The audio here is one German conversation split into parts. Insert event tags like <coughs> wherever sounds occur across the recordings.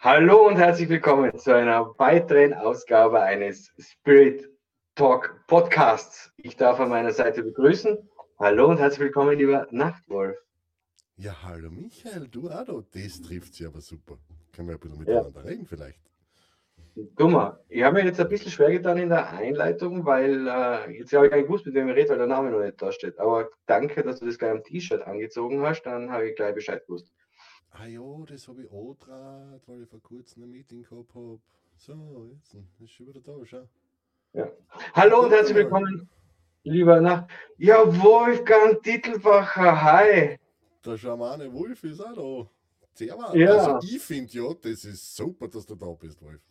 Hallo und herzlich willkommen zu einer weiteren Ausgabe eines Spirit Talk Podcasts. Ich darf an meiner Seite begrüßen. Hallo und herzlich willkommen, lieber Nachtwolf. Ja, hallo Michael, du da. Das trifft sich aber super. Können wir ein bisschen miteinander ja. reden vielleicht? Dummer, ich habe mir jetzt ein bisschen schwer getan in der Einleitung, weil äh, jetzt habe ich gar nicht gewusst, mit wem ich rede, weil der Name noch nicht da steht. Aber danke, dass du das gleich am T-Shirt angezogen hast, dann habe ich gleich Bescheid gewusst. Ah ja, das habe ich auch draht, weil ich vor kurzem ein Meeting gehabt habe. So, jetzt ist schon wieder da, schau. Ja. Hallo und herzlich willkommen, lieber Nach. Ja, Wolfgang Titelbacher, hi. Der Schamane Wolf ist auch da. Servus. Ja. Also ich finde ja, das ist super, dass du da bist, Wolf.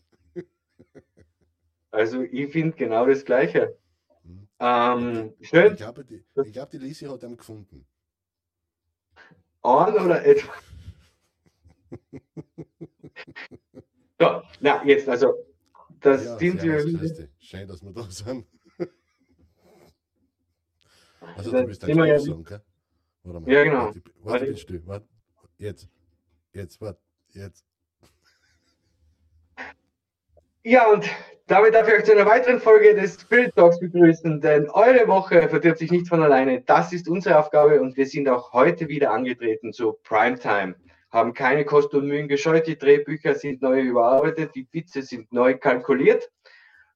Also ich finde genau das Gleiche. Hm. Ähm, schön. Ich glaube, die, ich glaub, die Lisi hat ihn gefunden. An oder etwa? So, na, jetzt, also, das Ja, sind wir. Schön, dass wir da sind. <laughs> Also du bist ein ja- Song, gell? Warte mal. Ja, genau. Warte, warte, Warte. still. Warte. Jetzt. Jetzt, warte. Jetzt. Ja, und damit darf ich euch zu einer weiteren Folge des Spirit Talks begrüßen, denn eure Woche verdirbt sich nicht von alleine. Das ist unsere Aufgabe und wir sind auch heute wieder angetreten zu Primetime. Haben keine Kosten und Mühen gescheut, die Drehbücher sind neu überarbeitet, die Witze sind neu kalkuliert.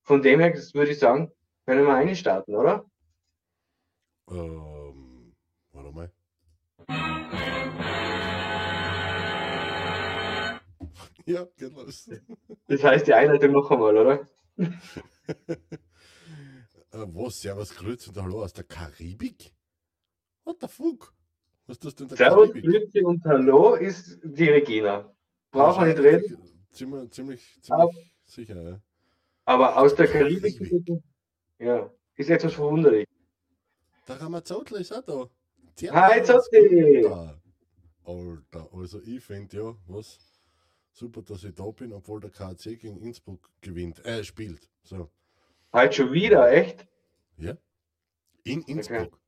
Von dem her das würde ich sagen, können wir einstarten, oder? Ähm, warte mal. Ja, los. Das heißt die Einleitung noch einmal, oder? <laughs> Äh, was? Servus, Grüß und Hallo aus der Karibik? What the fuck? Was das denn der Servus? Grüezi und Hallo ist die Regina. Brauchen wir nicht reden, Ziemlich, ziemlich, Aber- ziemlich sicher, ja. aber aus der Karibik, ja, ist etwas verwunderlich. Der Ramazotl ist auch da. Hi, Servus, Zotti. Alter. Also ich finde ja, was super, dass ich da bin, obwohl der KC gegen Innsbruck gewinnt, äh, spielt. So, Halt schon wieder, echt? ja. In Innsbruck. In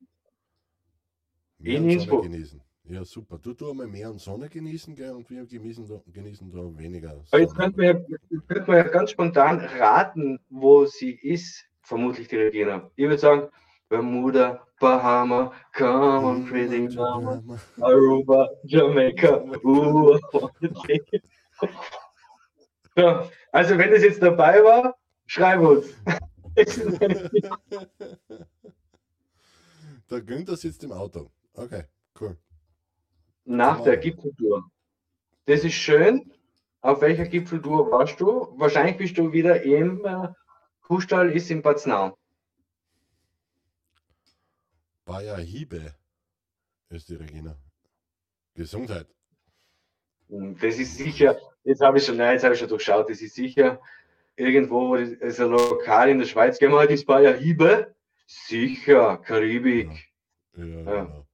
Mehr Sonne Innsbruck. genießen. Ja, super. Du tu einmal mehr und Sonne genießen, gell, und wir genießen da, genießen da weniger. Aber jetzt Sonne. könnte man, ja, könnte man ja ganz spontan raten, wo sie ist. Vermutlich die Regina. Ich würde sagen, Bermuda, Bahama, come on, pretty mama, Aruba, Jamaica. Uh, so, also wenn es jetzt dabei war, schreib uns. Der Günther sitzt im Auto. Okay, cool. Nach der Gipfeltour. Das ist schön. Auf welcher Gipfeltour warst du? Wahrscheinlich bist du wieder im äh, Kuhstall ist in Batznau. Bayer Hiebe ist die Regina. Gesundheit. Hm, Das ist sicher, jetzt habe ich schon, nein, jetzt habe ich schon durchschaut, das ist sicher irgendwo, ist ein Lokal in der Schweiz. Gehen wir halt ins Bayer Hiebe? Sicher, Karibik. Ja, Ja. genau.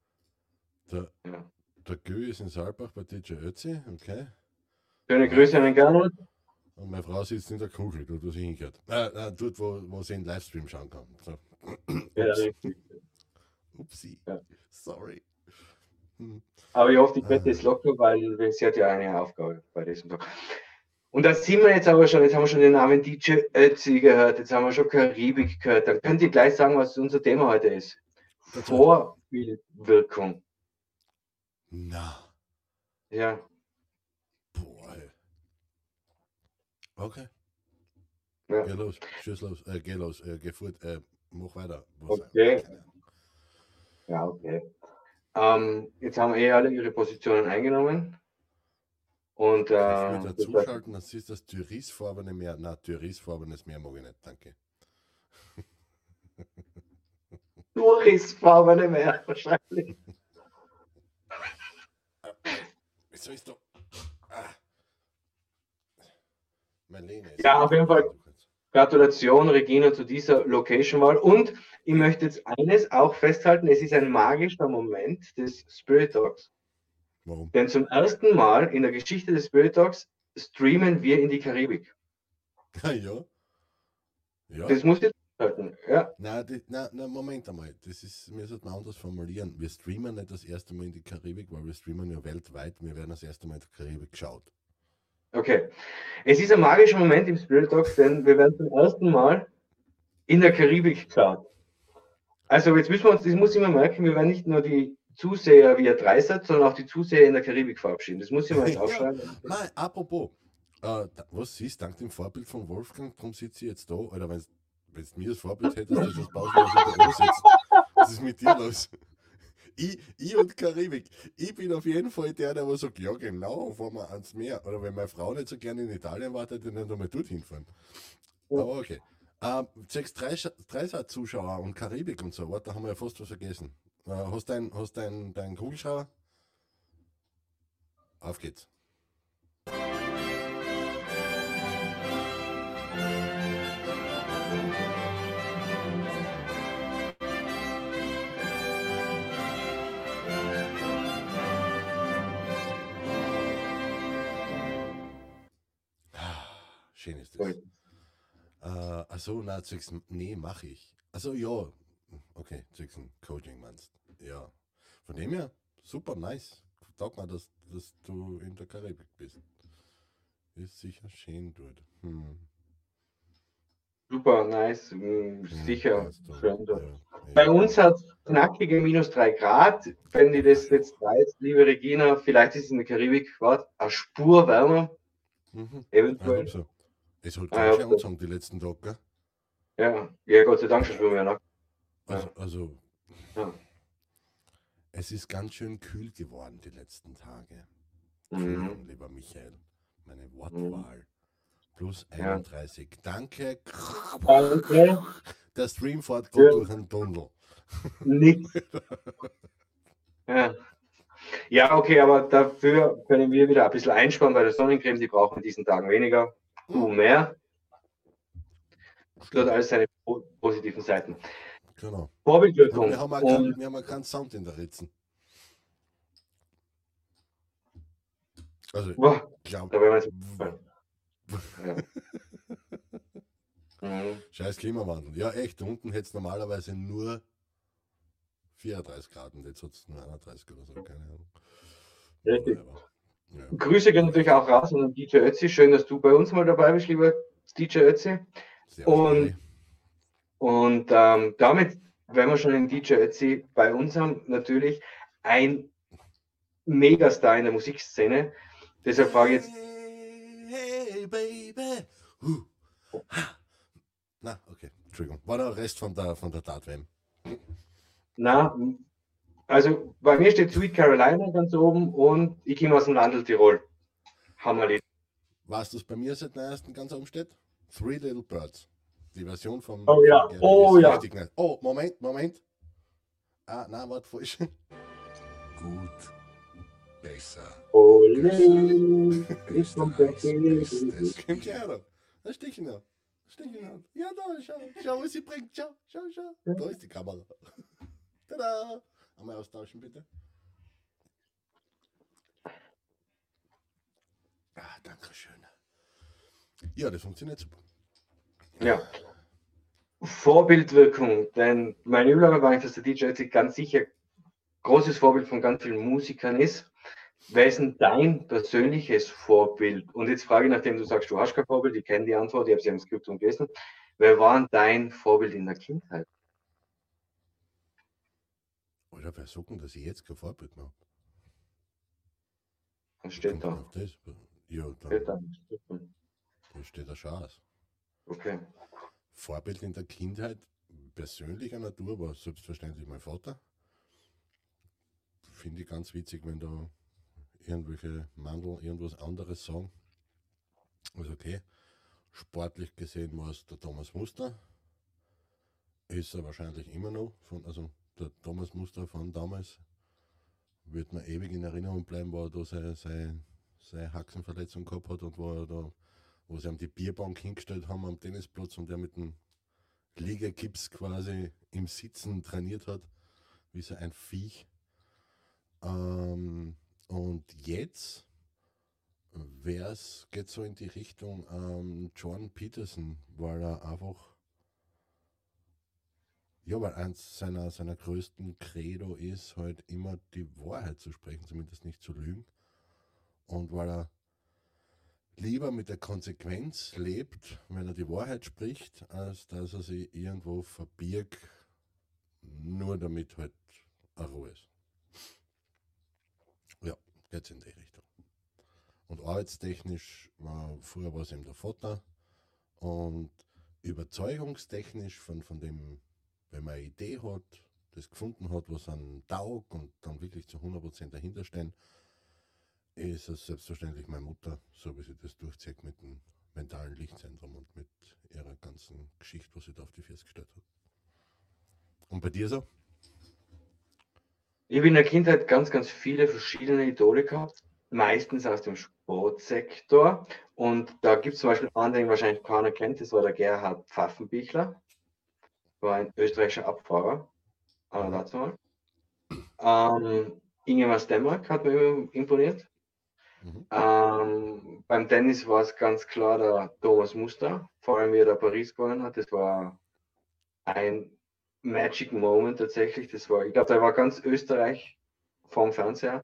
Der, Ja. der Gö ist in Saalbach bei DJ Ötzi, okay. Schöne Grüße an den Gernot. Und meine Frau sitzt in der Kugel, dort wo sie hingehört. Äh, äh, dort, wo, wo sie einen Livestream schauen kann. So. Ja, Ups. richtig. Upsi. Ja. Sorry. Hm. Aber ich hoffe, die Bette Ah. ist locker, weil sie hat ja eine Aufgabe bei diesem Tag. Und da sind wir jetzt aber schon, jetzt haben wir schon den Namen DJ Ötzi gehört, jetzt haben wir schon Karibik gehört. Dann könnt ihr gleich sagen, was unser Thema heute ist. Vorbildwirkung. Na, Ja, boah. ey. Okay. Ja. Geh los, schieß los, äh, geh los, äh, geh fort, äh, mach weiter. Was, Okay. ja, okay. Ähm, jetzt haben eh alle ihre Positionen eingenommen. Und Ich äh, würde das dazu heißt, schalten, das ist das türisfarbene Meer. Na, türisfarbenes Meer mag ich nicht, danke. Dorisfarbene mehr wahrscheinlich. <laughs> Wieso ist doch. Ah. Marlene. Ja, auf jeden Fall. Gratulation, Regina, zu dieser Location-Wahl. Und ich möchte jetzt eines auch festhalten: Es ist ein magischer Moment des Spirit Talks. Warum? Denn zum ersten Mal in der Geschichte des Spirit Talks streamen wir in die Karibik. Ah, <laughs> ja. Ja. Das muss ich Ja, Na, die, na, na, Moment einmal. Das ist, wir sollten anders formulieren. Wir streamen nicht das erste Mal in die Karibik, weil wir streamen ja weltweit. Wir werden das erste Mal in der Karibik geschaut. Okay. Es ist ein magischer Moment im Spirit Talks, denn wir werden zum ersten Mal in der Karibik geschaut. Also jetzt müssen wir uns, das muss ich mir merken, wir werden nicht nur die Zuseher via Dreisatz, sondern auch die Zuseher in der Karibik verabschieden. Das muss ich mal <laughs> jetzt aufschreiben. Ja, nein, apropos, äh, was siehst, dank dem Vorbild von Wolfgang, darum sitze ich jetzt da, oder wenn du mir das Vorbild hättest, dass das im Büro sitzt. Was ist mit dir los? Ich, ich und Karibik. Ich bin auf jeden Fall der, der sagt, ja genau, fahren wir ans Meer. Oder wenn meine Frau nicht so gerne in Italien wartet, dann nochmal dorthin fahren. Aber okay. Ähm, sechs Dreisat-Zuschauer und Karibik und so, warte, da haben wir ja fast was vergessen. Äh, hast du deinen hast dein, dein Kugelschreiber? Auf geht's. Schön ist das. Äh, also, na, zwecks, nee, mache ich. Also, ja, okay, zwecks Coaching meinst. Ja. Von dem her, super nice. Sag mal, dass, dass du in der Karibik bist. Ist sicher schön dort. Hm. Super, nice. Hm, sicher ja, schön dort. Ja, Bei ja. uns hat es knackige minus 3 Grad. Wenn die das jetzt weiß, liebe Regina, vielleicht ist es in der Karibik gerade eine Spur wärmer. Mhm. Eventuell. So. Es hat ah, ja, angezogen die letzten Tage, gell? Ja, ja, Gott sei Dank schon mehr. Ne? Also, also ja. es ist ganz schön kühl geworden die letzten Tage. Mhm. lieber Michael, meine Wortwahl. Mhm. Plus 31. Ja. Danke. Danke. Der Stream fährt ja. durch einen Tunnel. Nichts. ja. ja, okay, aber dafür können wir wieder ein bisschen einsparen bei der Sonnencreme. Die brauchen wir diesen Tagen weniger. Du mehr. Das hat alles seine positiven Seiten. Genau. Vorbildwirkung. Wir haben, auch keinen, wir haben auch keinen Sound in der Ritzen. Also, Boah, glaub, da wir ja. <laughs> Scheiß Klimawandel. Ja, echt. Unten hätte es normalerweise nur 34 Grad und jetzt hat es nur 31 oder so. Keine Ahnung. Richtig. Ja. Grüße gehen natürlich auch raus an DJ Ötzi. Schön, dass du bei uns mal dabei bist, lieber DJ Ötzi. Und, und ähm, damit, wenn wir schon den DJ Ötzi bei uns haben, natürlich ein Megastar in der Musikszene. Deshalb frage ich jetzt. Hey, baby. Huh. Na, okay, Entschuldigung. War der Rest von der, von der Tat-WM? Na, also bei mir steht Sweet Carolina ganz oben und ich komme aus dem Landel Tirol. Hammerlied. Was das bei mir seit neuestem ganz oben steht? Three Little Birds. Die Version vom. Oh ja, oh ja. Oh, Moment, Moment. Ah, na, warte, falsch. Gut. Besser. Ole, ist vom Das kommt ja noch. Da stehe ich noch. Stehe ich noch. Ja, da, schau, schau, was sie bringt. Schau, schau, schau. Da ist die Kamera. <laughs> Tada! Einmal austauschen, bitte. Ah, danke schön. Ja, das funktioniert super. Ja. Vorbildwirkung, denn meine Überlage war, dass der DJ jetzt ganz sicher großes Vorbild von ganz vielen Musikern ist. Wer ist denn dein persönliches Vorbild? Und jetzt frage ich, nachdem du sagst, du hast kein Vorbild, ich kenne die Antwort, ich habe sie im Skript gelesen. Wer war denn dein Vorbild in der Kindheit? Alter, wer denn, dass ich jetzt kein Vorbild mehr habe? Was steht da? Das? Ja, dann, steht da. da steht der Chance. Okay. Vorbild in der Kindheit persönlicher Natur war selbstverständlich mein Vater. Finde ich ganz witzig, wenn da irgendwelche Mandel irgendwas anderes sagen. Also okay. Sportlich gesehen war es der Thomas Muster. Ist er wahrscheinlich immer noch, von, also der Thomas Muster von damals wird mir ewig in Erinnerung bleiben, wo er da seine, seine, seine Haxenverletzung gehabt hat und wo er da, wo sie ihm die Bierbank hingestellt haben am Tennisplatz und der mit dem Liegegips quasi im Sitzen trainiert hat, wie so ein Viech. Ähm, und jetzt geht es so in die Richtung ähm, John Peterson, weil er einfach ja, weil eins seiner, seiner größten Credo ist, halt immer die Wahrheit zu sprechen, zumindest nicht zu lügen. Und weil er lieber mit der Konsequenz lebt, wenn er die Wahrheit spricht, als dass er sich irgendwo verbirgt, nur damit halt eine Ruhe ist. Ja, geht's in die Richtung. Und arbeitstechnisch war früher war es eben der Vater und überzeugungstechnisch von, von dem, wenn man eine Idee hat, das gefunden hat, was an taugt und dann wirklich zu 100% dahinter stehen, ist es selbstverständlich meine Mutter, so wie sie das durchzieht mit dem mentalen Lichtzentrum und mit ihrer ganzen Geschichte, was sie da auf die Füße gestellt hat. Und bei dir so? Ich habe in der Kindheit ganz, ganz viele verschiedene Idole gehabt, meistens aus dem Sportsektor. Und da gibt es zum Beispiel einen, den wahrscheinlich keiner kennt, das war der Gerhard Pfaffenbichler, war ein österreichischer Abfahrer, aber dazu mal. Ähm, Ingemar Stemmark hat mir imponiert. Mhm. Ähm, beim Tennis war es ganz klar der Thomas Muster, vor allem wie er da Paris gewonnen hat. Das war ein Magic Moment tatsächlich. Das war, ich glaube, da war ganz Österreich vom Fernseher.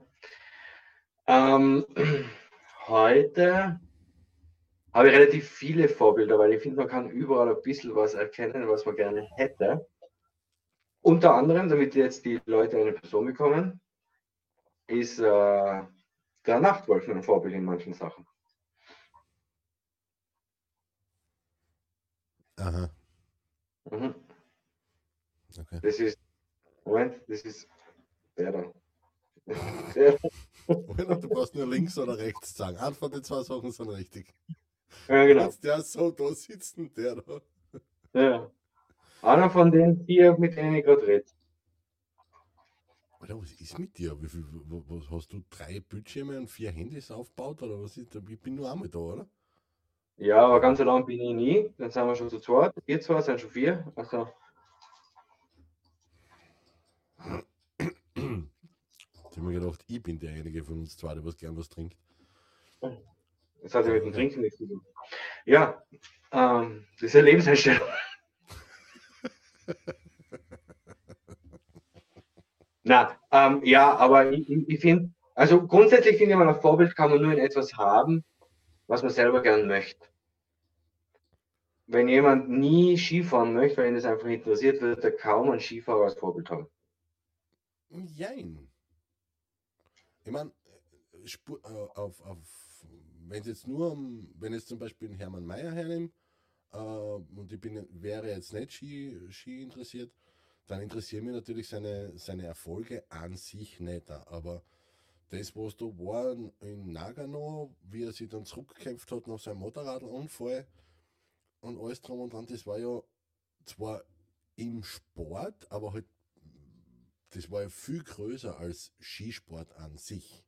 Ähm, <clears throat> heute habe ich relativ viele Vorbilder, weil ich finde, man kann überall ein bisschen was erkennen, was man gerne hätte. Unter anderem, damit jetzt die Leute eine Person bekommen, ist äh, der Nachtwolf ein Vorbild in manchen Sachen. Aha. Mhm. Okay. Das ist, Moment, das ist der da. <laughs> der. du brauchst nur links oder rechts sagen. Von den zwei Sachen sind richtig. Ja, genau. Der so da sitzen, der da. Ja. Einer von den vier, mit denen ich gerade rede. Alter, was ist mit dir? Wie viel, was, hast du drei Bildschirme und vier Handys aufgebaut oder was ist da? Ich bin nur einmal da, oder? Ja, aber ganz allein bin ich nie. Dann sind wir schon zu zweit. Ihr zwei sind schon vier. Also. Ich habe mir gedacht, ich bin derjenige von uns zwei, der was gern was trinkt. Das hat ja mit dem Trinken nichts zu tun. Ja, ähm, das ist eine Lebenseinstellung. <laughs> Na, ähm, ja, aber ich, ich finde, also grundsätzlich finde ich, ein Vorbild kann man nur in etwas haben, was man selber gern möchte. Wenn jemand nie Skifahren möchte, weil ihn das einfach interessiert, wird er kaum ein Skifahrer als Vorbild haben. Jein. Ich meine, äh, auf, auf, wenn es jetzt nur um, wenn jetzt zum Beispiel einen Hermann Mayer hernimmt, äh, und ich bin, wäre jetzt nicht Ski, Ski interessiert, dann interessieren mich natürlich seine, seine Erfolge an sich nicht. Aber das, was da war in Nagano, wie er sich dann zurückgekämpft hat nach seinem Motorradunfall und alles drum und dran, das war ja zwar im Sport, aber halt, das war ja viel größer als Skisport an sich.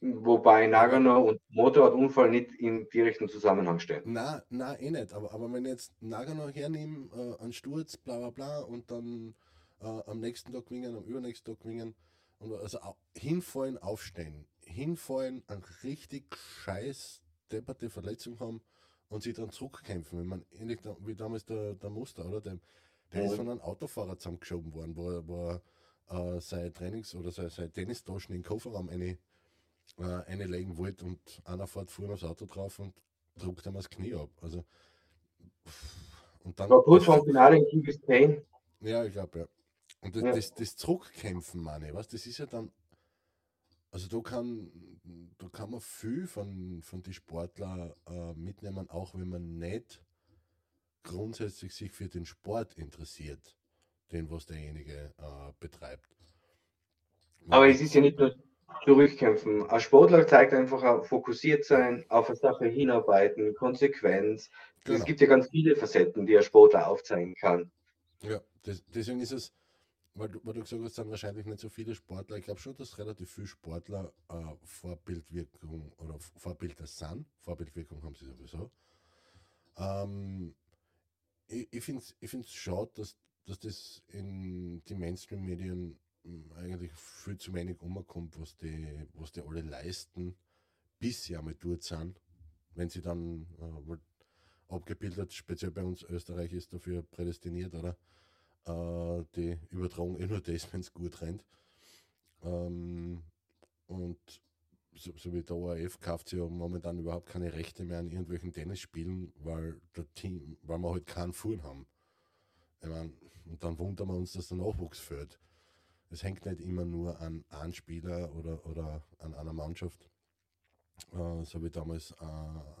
Wobei Nagano und Motorradunfall nicht in direkten Zusammenhang stehen. Na, na, eh nicht. Aber, aber wenn ich jetzt Nagano hernehme, äh, einen Sturz, bla bla bla, und dann äh, am nächsten Tag wingen, am übernächsten Tag wingen, und also hinfallen, aufstehen, hinfallen, eine richtig scheiß depperte Verletzung haben und sich dann zurückkämpfen. Wenn man ähnlich wie damals der, der Muster, oder? Der, der ja. ist von einem Autofahrer zusammengeschoben worden, wo er, wo er äh, seine Trainings- oder seine, seine Tennistaschen in den Kofferraum eine äh, einlegen wollte und einer fährt vor das Auto drauf und druckt ihm das Knie ab. Also, und dann. War gut vom Finale in King Pain. Ja, ich glaube, ja. Und das, ja. das, das Zurückkämpfen, meine ich, was, das ist ja dann. Also da kann, da kann man viel von, von den Sportlern äh, mitnehmen, auch wenn man nicht grundsätzlich sich für den Sport interessiert, den was derjenige äh, betreibt. Aber es ist ja nicht nur zurückkämpfen. Ein Sportler zeigt einfach fokussiert sein, auf eine Sache hinarbeiten, Konsequenz. Genau. Es gibt ja ganz viele Facetten, die ein Sportler aufzeigen kann. Ja, das, deswegen ist es, weil du, weil du gesagt hast, sind wahrscheinlich nicht so viele Sportler. Ich glaube schon, dass relativ viele Sportler äh, Vorbildwirkung oder Vorbilder sind. Vorbildwirkung haben sie sowieso. Ähm, ich ich finde es ich schade, dass, dass das in die Mainstream-Medien eigentlich viel zu wenig umkommt, was die, was die alle leisten, bis sie einmal dort sind. Wenn sie dann äh, abgebildet, speziell bei uns Österreich ist dafür prädestiniert, oder? Äh, die Übertragung eh nur das, <laughs> wenn es gut rennt. Ähm, und so, so, wie der ORF kauft sie ja momentan überhaupt keine Rechte mehr an irgendwelchen Tennisspielen, weil der Team, weil wir halt keinen Fuhren haben. Ich mein, und dann wundern wir uns, dass der Nachwuchs fehlt. Es hängt nicht immer nur an einem Spieler oder, oder an einer Mannschaft. Äh, so wie damals äh,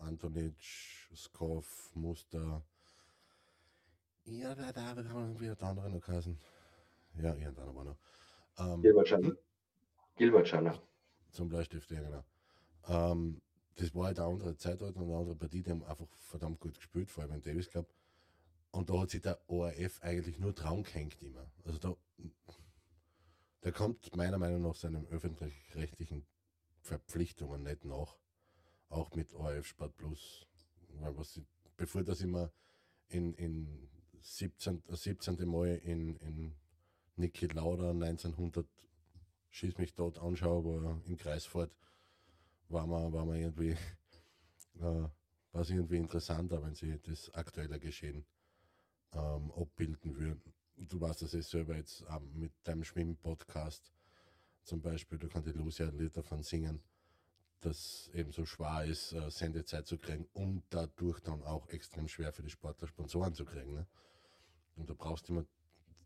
Antonic, Skov, Muster. Ja, da, da, da haben wir der andere noch geheißen. Ja, irgendeiner war noch. Ähm, Gilbert Schanner. Gilbert Schanner. Zum Bleistift, ja, genau. Ähm, das war halt eine andere Zeit halt und eine andere Partie, die haben einfach verdammt gut gespielt, vor allem in Davis Cup. Und da hat sich der ORF eigentlich nur Traum gehängt immer. Also da, der kommt meiner Meinung nach seinen öffentlich-rechtlichen Verpflichtungen nicht nach. Auch mit ORF Sport Plus. Weil was, bevor das immer in, in 17, 17. Mal in, in Niki Lauda 1900 schieß mich dort anschaue, wo in Kreisfahrt war man, war man irgendwie, <laughs> äh, irgendwie interessanter, wenn sie das aktuelle Geschehen ähm, abbilden würden. Du weißt das ist selber jetzt mit deinem Schwimm-Podcast zum Beispiel, du kannst die Lucia ein Lied davon singen, dass eben so schwer ist, äh, Sendezeit zu kriegen und dadurch dann auch extrem schwer für die Sportler Sponsoren zu kriegen. Ne? Und da brauchst du immer,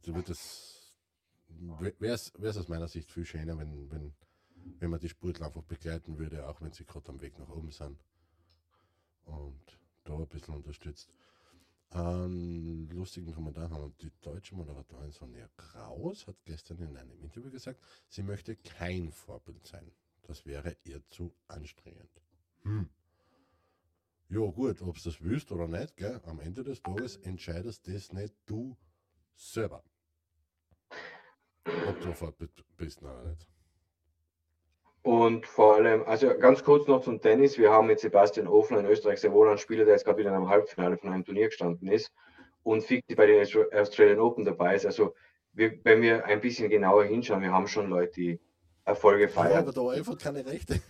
du wird das wäre es aus meiner Sicht viel schöner, wenn, wenn, wenn man die Sportler einfach begleiten würde, auch wenn sie gerade am Weg nach oben sind. Und da ein bisschen unterstützt. Einen lustigen Kommentar haben die deutsche Moderatorin Sonja Kraus hat gestern in einem Interview gesagt, sie möchte kein Vorbild sein. Das wäre ihr zu anstrengend. Hm. Ja gut, ob du das willst oder nicht, gell? am Ende des Tages entscheidest das nicht du selber. Ob du Vorbild bist oder nicht. Und vor allem, also ganz kurz noch zum Tennis. Wir haben mit Sebastian Ofner in Österreich sehr wohl einen Spieler, der jetzt gerade wieder in einem Halbfinale von einem Turnier gestanden ist und Fichte bei den Australian Open dabei ist. Also, wir, wenn wir ein bisschen genauer hinschauen, wir haben schon Leute, die Erfolge feiern. Ja, aber da einfach keine Rechte.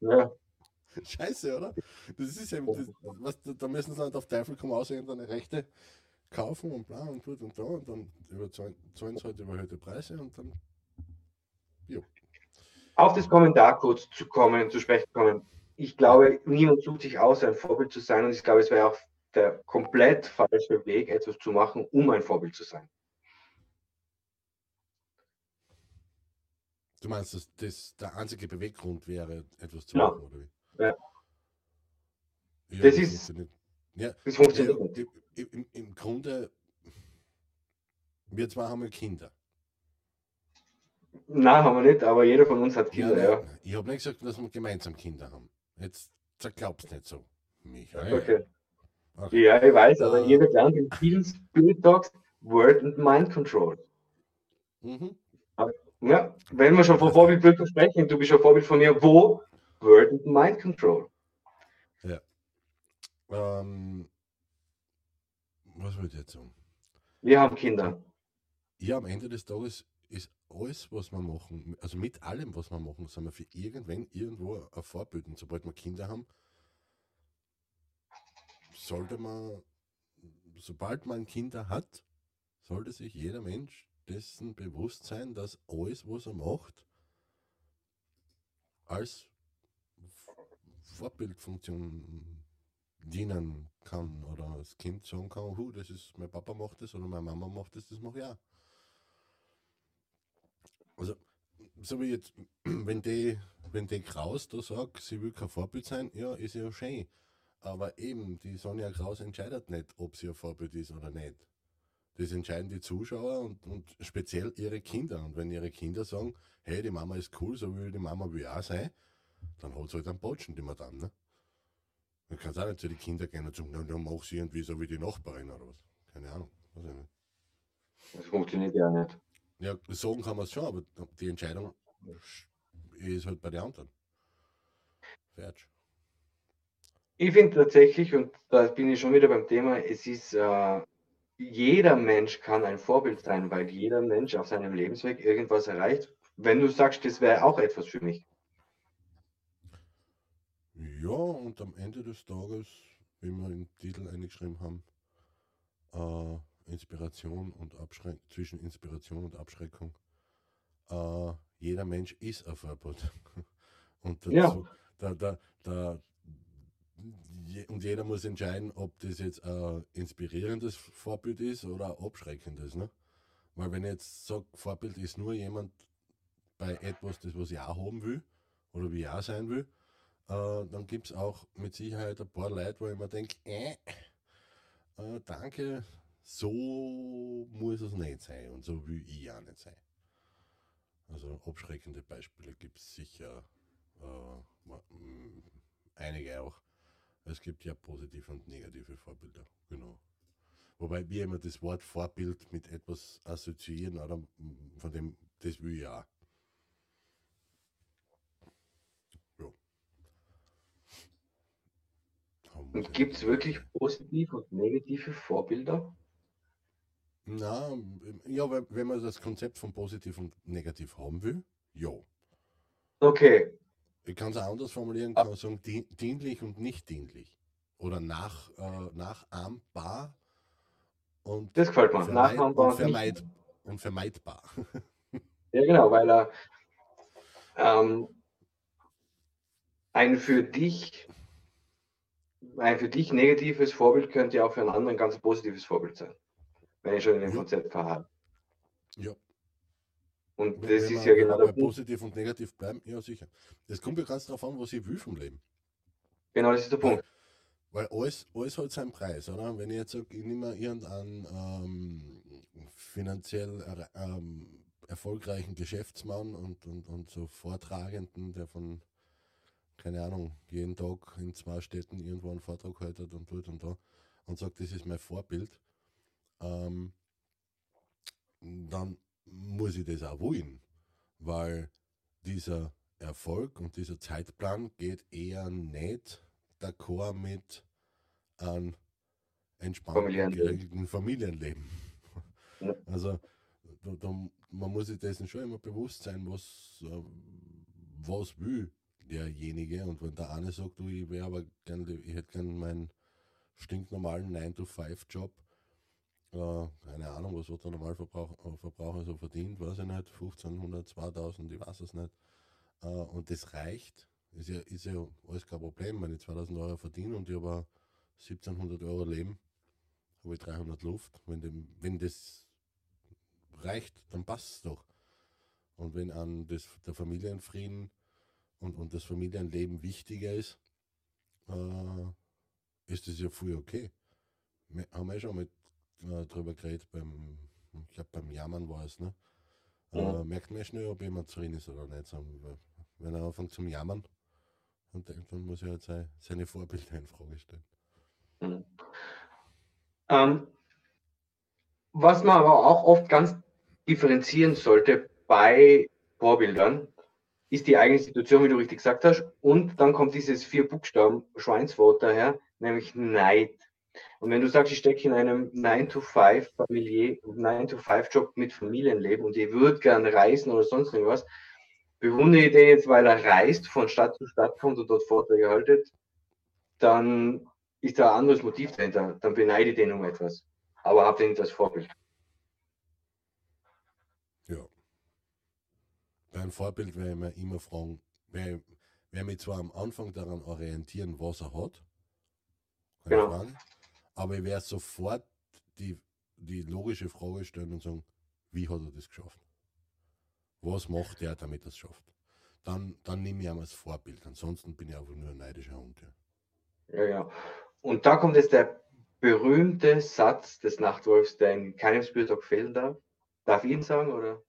Ja. <laughs> Scheiße, oder? Das ist eben, das, was, da müssen sie halt auf Teufel kommen aus, irgendeine Rechte kaufen und bla und tut und da und dann überzahlen sie halt überhöhte Preise und dann, jo. Auf das Kommentar kurz zu kommen, zu sprechen kommen. Ich glaube, niemand sucht sich aus, ein Vorbild zu sein und ich glaube, es wäre auch der komplett falsche Weg, etwas zu machen, um ein Vorbild zu sein. Du meinst, dass das der einzige Beweggrund wäre, etwas zu ja. machen, oder wie? Ja. ja das, das, ist. Ja, das funktioniert ja, im, im Grunde, wir zwei haben ja Kinder. Nein, haben wir nicht, aber jeder von uns hat Kinder, ja. ja. Ich habe nicht gesagt, dass wir gemeinsam Kinder haben. Jetzt glaubst nicht so, Michael. Okay. okay. Ja, ich weiß, aber uh, jeder lernt in vielen Spirit Talks Word and Mind Control. Mhm. Ja, wenn wir schon von Vorbildbildung sprechen, du bist ja Vorbild von mir, wo? Word and Mind Control. Ja. Ähm, was wollte ich jetzt sagen? Wir haben Kinder. Ja, am Ende des Tages ist alles, was wir machen, also mit allem, was wir machen, sind wir für irgendwen irgendwo ein Vorbild. Und sobald wir Kinder haben, sollte man, sobald man Kinder hat, sollte sich jeder Mensch dessen bewusst sein, dass alles, was er macht, als Vorbildfunktion dienen kann oder das Kind sagen kann, Hu, das ist, mein Papa macht das oder meine Mama macht das, das mache ich auch. Also, so wie jetzt, <clears throat> wenn die, wenn die Kraus da sagt, sie will kein Vorbild sein, ja, ist ja schön. Aber eben, die Sonja Kraus entscheidet nicht, ob sie ein Vorbild ist oder nicht. Das entscheiden die Zuschauer und, und speziell ihre Kinder. Und wenn ihre Kinder sagen, hey, die Mama ist cool, so wie die Mama will auch sein, dann hat sie halt einen Botschen, die Madame, ne? Man kann auch nicht zu den Kindern gehen und sagen, dann mach sie irgendwie so wie die Nachbarin oder was. Keine Ahnung. Weiß ich nicht. Das funktioniert ja nicht. Ja, sagen kann man es schon, aber die Entscheidung ist halt bei den anderen. Fertig. Ich finde tatsächlich, und da bin ich schon wieder beim Thema, es ist, äh, jeder Mensch kann ein Vorbild sein, weil jeder Mensch auf seinem Lebensweg irgendwas erreicht. Wenn du sagst, das wäre auch etwas für mich. Ja, und am Ende des Tages, wie wir im Titel eingeschrieben haben, äh, Inspiration und Abschreckung, zwischen Inspiration und Abschreckung. Äh, jeder Mensch ist ein Vorbild. <laughs> Und dazu, ja. da, da, da, und jeder muss entscheiden, ob das jetzt ein inspirierendes Vorbild ist oder ein abschreckendes. Ne? Weil wenn ich jetzt sage, Vorbild ist nur jemand bei etwas, das was ich auch haben will oder wie ich auch sein will, äh, dann gibt es auch mit Sicherheit ein paar Leute, wo ich mir denke, äh, äh, danke, so muss es nicht sein und so will ich auch nicht sein. Also abschreckende Beispiele gibt es sicher äh, einige auch. Es gibt ja positive und negative Vorbilder, genau. Wobei wir immer das Wort Vorbild mit etwas assoziieren, oder von dem, das will ich auch. Und gibt es wirklich positive und negative Vorbilder? Na, ja, wenn man das Konzept von positiv und negativ haben will, ja. Okay. Ich kann es anders formulieren, kann man sagen, dienlich und nicht dienlich. Oder nach, äh, nachahmbar und, das gefällt mir. Vermeid, und, vermeid, und vermeidbar. <laughs> ja, genau, weil er ähm, ein für dich ein für dich negatives Vorbild könnte ja auch für einen anderen ganz positives Vorbild sein, wenn ich schon in dem ja. Konzept verharre. Ja. Und wenn, das wenn ist ja genau der Positiv und negativ bleiben, ja sicher. Das kommt ja ganz darauf an, was ich will vom Leben. Genau, das ist der Punkt. Weil, weil alles, alles hat seinen Preis, oder? Wenn ich jetzt sage, ich nehme irgendeinen ähm, finanziell ähm, erfolgreichen Geschäftsmann und, und, und so Vortragenden, der von keine Ahnung, jeden Tag in zwei Städten irgendwo einen Vortrag haltet und dort und da und sagt, das ist mein Vorbild, ähm, dann muss ich das auch wollen, weil dieser Erfolg und dieser Zeitplan geht eher nicht d'accord mit einem entspannten, Familienleben. Familienleben. Ja. <laughs> Also da, da, man muss sich dessen schon immer bewusst sein, was, äh, was will derjenige. Und wenn der eine sagt, du, ich wäre aber gern, ich hätte gern meinen stinknormalen 9-to-5-Job, äh, keine Ahnung, was der Normalverbraucher so verdient, weiß ich nicht, 1500, 2000, ich weiß es nicht. Äh, und das reicht, ist ja, ist ja alles kein Problem, wenn ich 2000 Euro verdiene und ich aber 1700 Euro leben, habe ich 300 Luft. Wenn, dem, wenn das reicht, dann passt es doch. Und wenn an das, der Familienfrieden und, und das Familienleben wichtiger ist, äh, ist das ja voll okay. Wir haben wir schon mal äh, drüber geredet, beim, ich glaube beim Jammern war es, ne? Äh, merkt man schnell, ob jemand drin ist oder nicht. Wenn er anfängt zum Jammern, und dann muss er halt seine, seine Vorbilder in Frage stellen. Mhm. Ähm, was man aber auch oft ganz differenzieren sollte bei Vorbildern, ist die eigene Situation, wie du richtig gesagt hast. Und dann kommt dieses vier Buchstaben Schweinswort daher, nämlich Neid. Und wenn du sagst, ich stecke in einem 9-to-5 Familie, 9-to-5-Job mit Familienleben und ihr würdet gerne reisen oder sonst irgendwas, bewundere ich den jetzt, weil er reist, von Stadt zu Stadt kommt und dort Vorträge haltet, dann ist da ein anderes Motiv dahinter. Dann beneide ich den um etwas. Aber habt nicht als Vorbild. Beim Vorbild werde ich mir immer fragen, werde, werde mich zwar am Anfang daran orientieren, was er hat, ja. Frage, aber ich werde sofort die, die logische Frage stellen und sagen, wie hat er das geschafft? Was macht er, damit er es schafft? Dann, dann nehme ich ihn als Vorbild. Ansonsten bin ich einfach nur ein neidischer Hund. Ja, ja. Und da kommt jetzt der berühmte Satz des Nachtwolfs, der in keinem Spieltag fehlen darf. Darf ich ihn sagen, oder?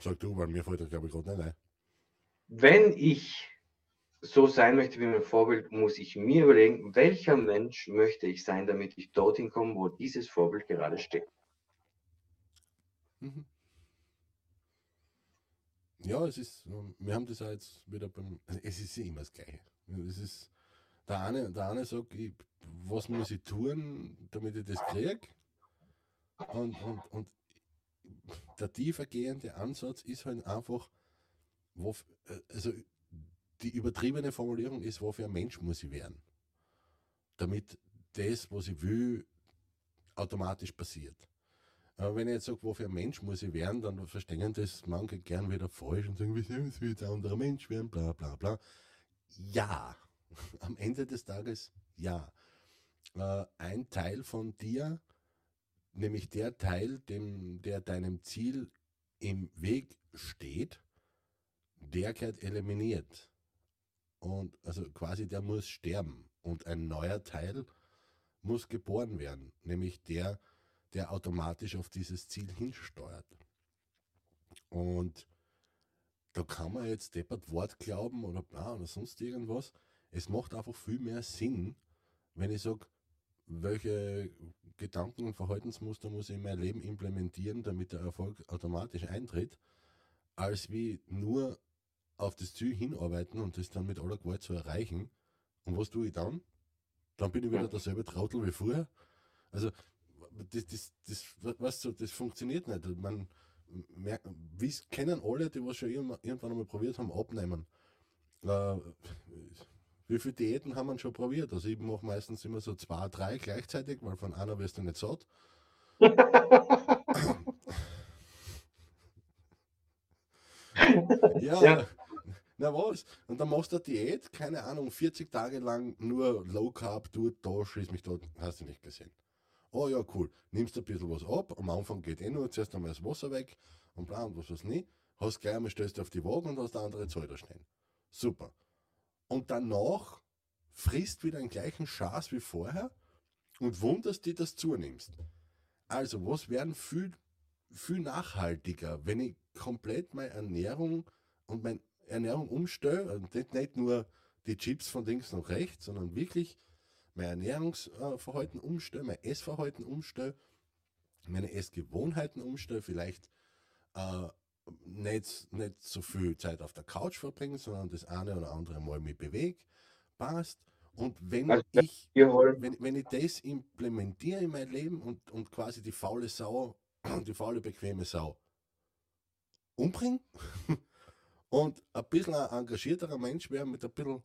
Sag du, weil mir fällt das, glaube ich, gerade nicht ein. Wenn ich so sein möchte wie mein Vorbild, muss ich mir überlegen, welcher Mensch möchte ich sein, damit ich dorthin komme, wo dieses Vorbild gerade steht. Mhm. Ja, es ist, wir haben das auch jetzt wieder beim, es ist immer das Gleiche. Es ist, der eine, der eine sagt, ich, was muss ich tun, damit ich das kriege? Und, und, und der tiefergehende Ansatz ist halt einfach, wo, also die übertriebene Formulierung ist, wofür ein Mensch muss ich werden. Damit das, was ich will, automatisch passiert. Aber wenn ich jetzt sage, wofür ein Mensch muss ich werden, dann verstehen das manche gern wieder falsch und sagen, wie soll jetzt ein anderer Mensch werden, bla bla bla. Ja, <laughs> am Ende des Tages ja. Äh, ein Teil von dir, nämlich der Teil, dem, der deinem Ziel im Weg steht, der gehört eliminiert. Und also quasi der muss sterben. Und ein neuer Teil muss geboren werden, nämlich der, der automatisch auf dieses Ziel hinsteuert. Und da kann man jetzt deppert Wort glauben oder, ah, oder sonst irgendwas. Es macht einfach viel mehr Sinn, wenn ich sage, welche Gedanken und Verhaltensmuster muss ich in mein Leben implementieren, damit der Erfolg automatisch eintritt, als wie nur auf das Ziel hinarbeiten und das dann mit aller Gewalt zu erreichen. Und was tue ich dann? Dann bin ich wieder derselbe Trautel wie vorher. Also, das, das, das, weißt du, das funktioniert nicht. Man, wie kennen alle, die was schon irgendwann einmal probiert haben, abnehmen. Äh, wie viele Diäten haben wir schon probiert? Also ich mache meistens immer so zwei, drei gleichzeitig, weil von einer wirst du nicht satt. <laughs> ja, ja, na was? Und dann machst du eine Diät, keine Ahnung, 40 Tage lang nur Low Carb, du da, schieß mich dort, hast du nicht gesehen. Oh ja, cool. Nimmst ein bisschen was ab, am Anfang geht eh nur zuerst einmal das Wasser weg und bla und was was nie. Hast gleich einmal stellst du auf die Waage und hast eine andere Zahl da stehen. Super und danach frisst wieder den gleichen Schaß wie vorher und wunderst dich, dass du zunimmst. Also, was werden viel, viel nachhaltiger, wenn ich komplett meine Ernährung und meine Ernährung umstelle und nicht, nicht nur die Chips von links nach rechts, sondern wirklich mein Ernährungsverhalten umstelle, mein Essverhalten umstelle, meine Essgewohnheiten umstelle, vielleicht äh, nicht, nicht so viel Zeit auf der Couch verbringen, sondern das eine oder andere Mal mich bewege, passt. Und wenn also, ich, wenn, wenn ich das implementiere in mein Leben und, und quasi die faule Sau, <clears throat> die faule bequeme Sau umbringe und ein bisschen ein engagierterer Mensch wäre mit ein bisschen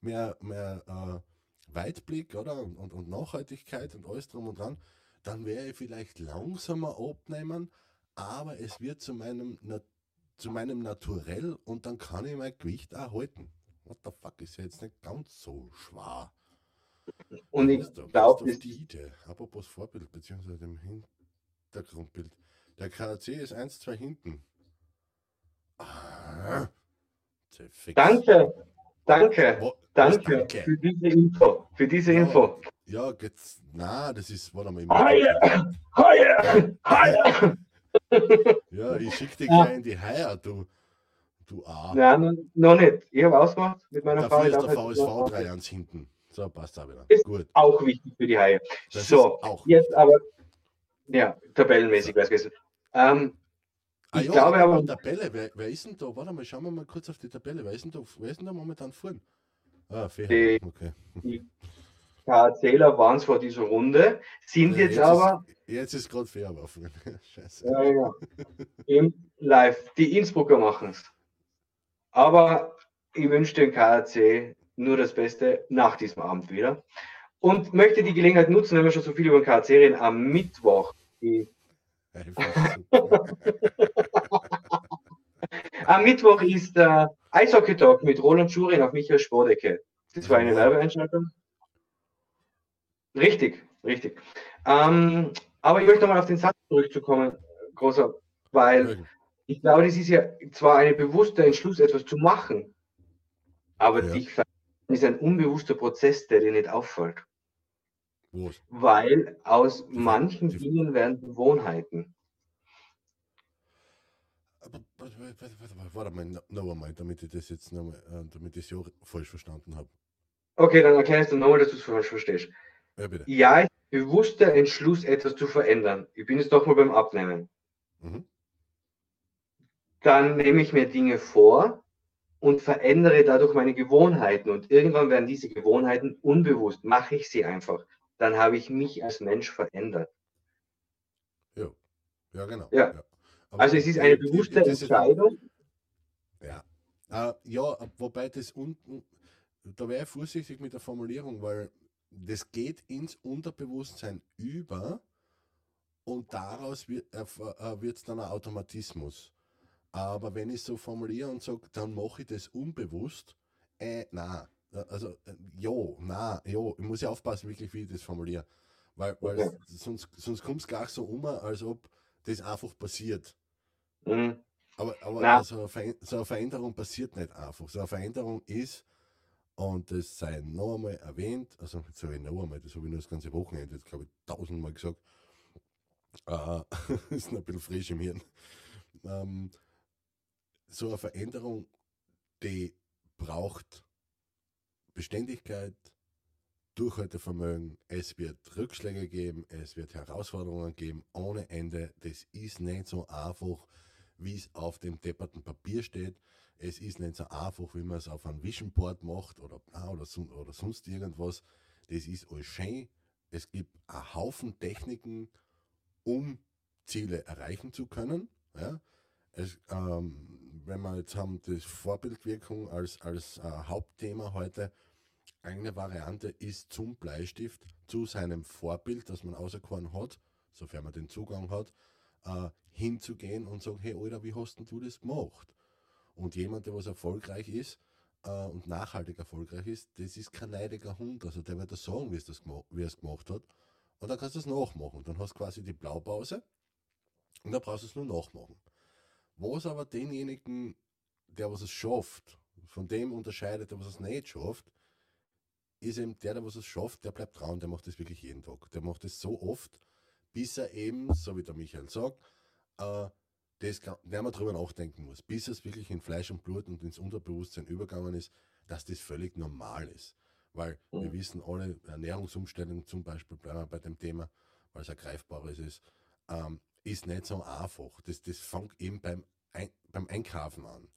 mehr, mehr äh, Weitblick oder? Und, und, und Nachhaltigkeit und alles drum und dran, dann wäre ich vielleicht langsamer abnehmen, aber es wird zu meinem, zu meinem Naturell und dann kann ich mein Gewicht auch halten. What the fuck, ist ja jetzt nicht ganz so schwer. Und ich glaube, das die Idee. Apropos Vorbild, beziehungsweise dem Hintergrundbild. Der KC ist 1, 2 hinten. Ah, danke, danke, Wo, danke, danke, für diese Info. Für diese ja, Info. Ja, geht's. Na, das ist, warte mal. Haie! Haie! Haie! ja, ich schicke dich gleich in die Heier, du, du A. Nein, noch nicht. Ich habe ausgemacht mit meiner Dafür Frau. ist der VSV 3 ans hinten. So, passt auch wieder. Ist Gut. auch wichtig für die Haie. Das so, jetzt aber, ja, tabellenmäßig wäre es gewesen. Ähm, ah, ich ja, glaube aber. Tabelle, wer, wer, ist denn da? Warte mal, schauen wir mal kurz auf die Tabelle. Wer ist denn da, wer ist denn da momentan vorn? Ah, Fehler. Okay. Die Erzähler waren es vor dieser Runde, sind ja, jetzt, jetzt, aber. Ist, jetzt ist gerade Fairwaffen. <laughs> Scheiße. Ja, ja. Im Live. Die Innsbrucker machen es. Aber ich wünsche dem KRC nur das Beste nach diesem Abend wieder. Und möchte die Gelegenheit nutzen, wenn wir schon so viel über den KRC reden, am Mittwoch. Die <laughs> am Mittwoch ist der Eishockey-Talk mit Roland Schurin auf Michael Spodecke. Das war eine Werbeeinschaltung. Richtig, richtig. Ähm, aber ich möchte nochmal auf den Satz zurückzukommen, großer, weil ich glaube, das ist ja zwar ein bewusster Entschluss, etwas zu machen, aber ja. dich ist ein unbewusster Prozess, der dir nicht auffällt. Weil aus die, manchen die, Dingen werden Gewohnheiten. Warte mal, noch einmal, damit ich das jetzt noch mal, äh, damit ich es ja falsch verstanden habe. Okay, dann erklärst du nochmal, dass du es falsch verstehst. Ja, bitte. Ja, ich bewusster Entschluss, etwas zu verändern. Ich bin jetzt doch mal beim Abnehmen. Mhm. Dann nehme ich mir Dinge vor und verändere dadurch meine Gewohnheiten. Und irgendwann werden diese Gewohnheiten unbewusst, mache ich sie einfach. Dann habe ich mich als Mensch verändert. Ja, ja genau. Ja. ja. Also es ist eine bewusste Entscheidung. ja. Uh, ja, wobei das unten, da wäre ich vorsichtig mit der Formulierung, weil das geht ins Unterbewusstsein über und daraus wird es äh, dann ein Automatismus. Aber wenn ich so formuliere und sage, dann mache ich das unbewusst, äh, na, also, äh, jo, na, jo, ich muss ja aufpassen, wirklich, wie ich das formuliere. Weil, weil okay. sonst, sonst kommt es gleich so um, als ob das einfach passiert. Mhm. Aber, aber so, eine so eine Veränderung passiert nicht einfach. So eine Veränderung ist, und das sei noch einmal erwähnt, also jetzt sage ich noch einmal, das habe ich nur das ganze Wochenende, jetzt glaube ich tausendmal gesagt, äh, <laughs> ist noch ein bisschen frisch im Hirn. Ähm, so eine Veränderung, die braucht Beständigkeit, Durchhaltevermögen, es wird Rückschläge geben, es wird Herausforderungen geben ohne Ende. Das ist nicht so einfach, wie es auf dem depperten Papier steht. Es ist nicht so einfach, wie man es auf einem Vision Board macht oder, oder, oder sonst irgendwas. Das ist alles schön. Es gibt einen Haufen Techniken, um Ziele erreichen zu können. Ja? Es, ähm, wenn wir jetzt haben, das Vorbildwirkung als, als äh, Hauptthema heute, eine Variante ist zum Bleistift, zu seinem Vorbild, das man auserkoren hat, sofern man den Zugang hat, äh, hinzugehen und sagen, hey Alter, wie hast denn du das gemacht? Und jemand, der was erfolgreich ist äh, und nachhaltig erfolgreich ist, das ist kein neidiger Hund. Also der wird dir sagen, wie wie es gemacht hat. Und dann kannst du es nachmachen. Dann hast du quasi die Blaupause und dann brauchst du es nur nachmachen. Was aber denjenigen, der was es schafft, von dem unterscheidet, der was es nicht schafft, ist eben der, der was es schafft, der bleibt dran, der macht das wirklich jeden Tag. Der macht das so oft, bis er eben, so wie der Michael sagt, äh, das, der man drüber nachdenken muss, bis es wirklich in Fleisch und Blut und ins Unterbewusstsein übergegangen ist, dass das völlig normal ist. Weil mhm. wir wissen, alle Ernährungsumstellungen zum Beispiel, bleiben wir bei dem Thema, weil es ein greifbares ist, ähm, ist nicht so einfach. Das, das fängt eben beim, Ein beim Einkaufen an.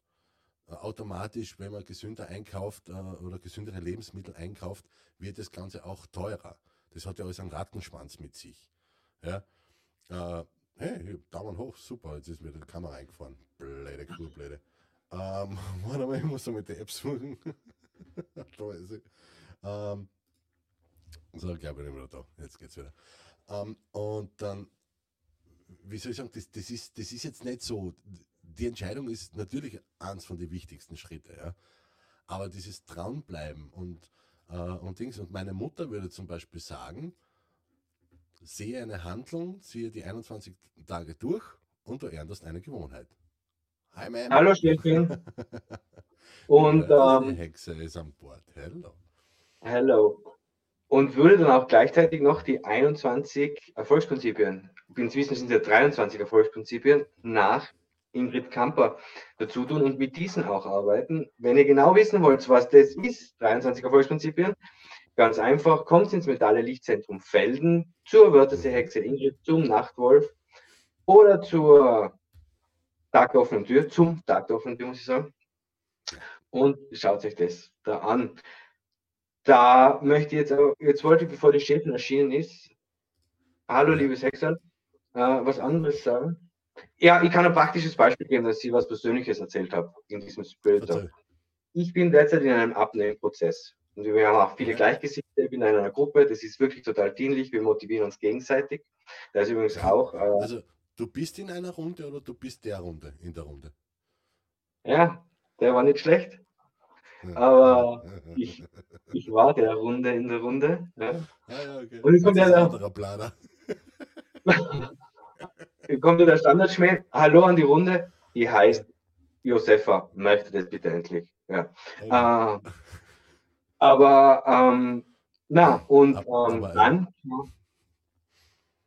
Äh, automatisch, wenn man gesünder einkauft äh, oder gesündere Lebensmittel einkauft, wird das Ganze auch teurer. Das hat ja alles einen Rattenschwanz mit sich. Ja? Äh, hey, Daumen hoch, super, jetzt ist mir die Kamera eingefahren. Blöde Kurblöde. Ähm, <laughs> warte mal, ich muss so mit der App suchen. <laughs> da sie. Ähm, so, glaube ich, bin wieder da. Jetzt geht's wieder. Ähm, und dann wie soll ich sagen, das, das, ist, das ist jetzt nicht so. Die Entscheidung ist natürlich eins von den wichtigsten Schritten, ja. Aber dieses Dranbleiben und, äh, und Dings. Und meine Mutter würde zum Beispiel sagen, sehe eine Handlung, ziehe die 21 Tage durch und du erntest eine Gewohnheit. Hi, man. Hallo, Stefan. <laughs> und ja, ähm, die Hexe ist an Bord. Hello. Hello. Und würde dann auch gleichzeitig noch die 21 Erfolgsprinzipien inzwischen sind es ja 23 Erfolgsprinzipien nach Ingrid Kamper dazu tun und mit diesen auch arbeiten. Wenn ihr genau wissen wollt, was das ist, 23 Erfolgsprinzipien, ganz einfach, kommt ins Metalle Lichtzentrum Felden zur Wörthersee Hexe Ingrid, zum Nachtwolf oder zur Tag der offenen Tür, zum Tag der offenen Tür, muss ich sagen. Und schaut euch das da an. Da möchte ich jetzt, jetzt wollte ich, bevor die Chefin erschienen ist, hallo liebes Hexer, äh, was anderes sagen? Ja, ich kann ein praktisches Beispiel geben, dass ich was Persönliches erzählt habe in diesem Spirit. Ich bin derzeit in einem Abnehmprozess. Und wir haben auch viele Gleichgesinnte. Ich in einer Gruppe. Das ist wirklich total dienlich. Wir motivieren uns gegenseitig. Da ist übrigens auch. Äh, also, du bist in einer Runde oder du bist der Runde in der Runde? Ja, der war nicht schlecht. Aber <laughs> ich, ich war der Runde in der Runde. Ja. Ah, ja, okay. Und jetzt kommt der, der Planer. <laughs> kommt der Standardschmäh, hallo an die Runde, die heißt Josefa, möchte das bitte endlich. Ja. Oh. Äh, aber ähm, na, und ähm, dann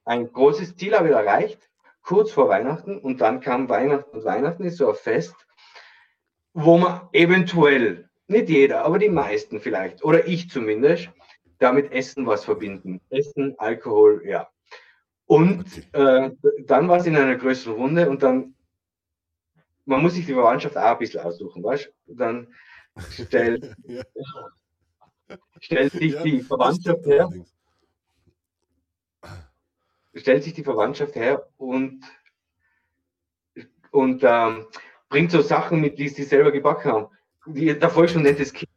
ein großes Ziel habe ich erreicht, kurz vor Weihnachten, und dann kam Weihnachten und Weihnachten ist so ein Fest, wo man eventuell, nicht jeder, aber die meisten vielleicht, oder ich zumindest, damit Essen was verbinden. Essen, Alkohol, ja. Und okay. äh, dann war es in einer größeren Runde und dann, man muss sich die Verwandtschaft auch ein bisschen aussuchen, weißt du? Dann <laughs> stellt, ja. Stellt <laughs> sich ja, die Verwandtschaft her. Stellt sich die Verwandtschaft her und, und ähm, bringt so Sachen mit, die sie selber gebacken haben. Die, davor schon nettes Keks.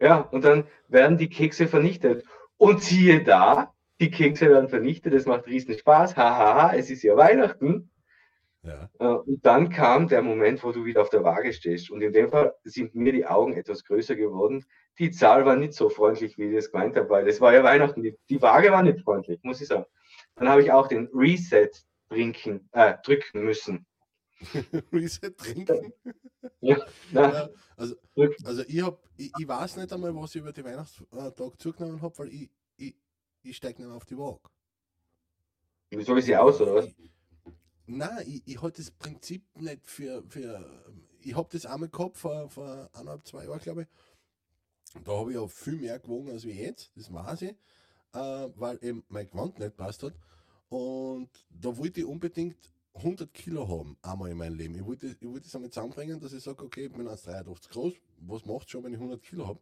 Ja, und dann werden die Kekse vernichtet. Und siehe da, die Kekse werden vernichtet, es macht riesen Spaß, hahaha, ha, ha, es ist ja Weihnachten. Ja. Äh, und dann kam der Moment, wo du wieder auf der Waage stehst. Und in dem Fall sind mir die Augen etwas größer geworden. Die Zahl war nicht so freundlich, wie ich es gemeint habe, weil es war ja Weihnachten. Die, die Waage war nicht freundlich, muss ich sagen. Dann habe ich auch den Reset trinken, äh, drücken müssen. <laughs> Reset trinken? Ja, ja also, also ich, hab, ich, ich, weiß nicht einmal, was ich über die Weihnachtstage zugenommen habe, weil ich, ich, ich steige nicht mehr auf die Waage. Wieso ist sie aus, oder was? Nein, ich, ich halte das Prinzip nicht für. für ich habe das einmal gehabt vor, vor eineinhalb, zwei Jahren, glaube ich. Da habe ich auch viel mehr gewogen als wie jetzt, das weiß ich, äh, weil eben mein Gewand nicht passt hat. Und da wollte ich unbedingt 100 Kilo haben, einmal in meinem Leben. Ich wollte, ich wollte es einmal zusammenbringen, dass ich sage, okay, ich bin 1,83 groß, was macht schon, wenn ich 100 Kilo habe?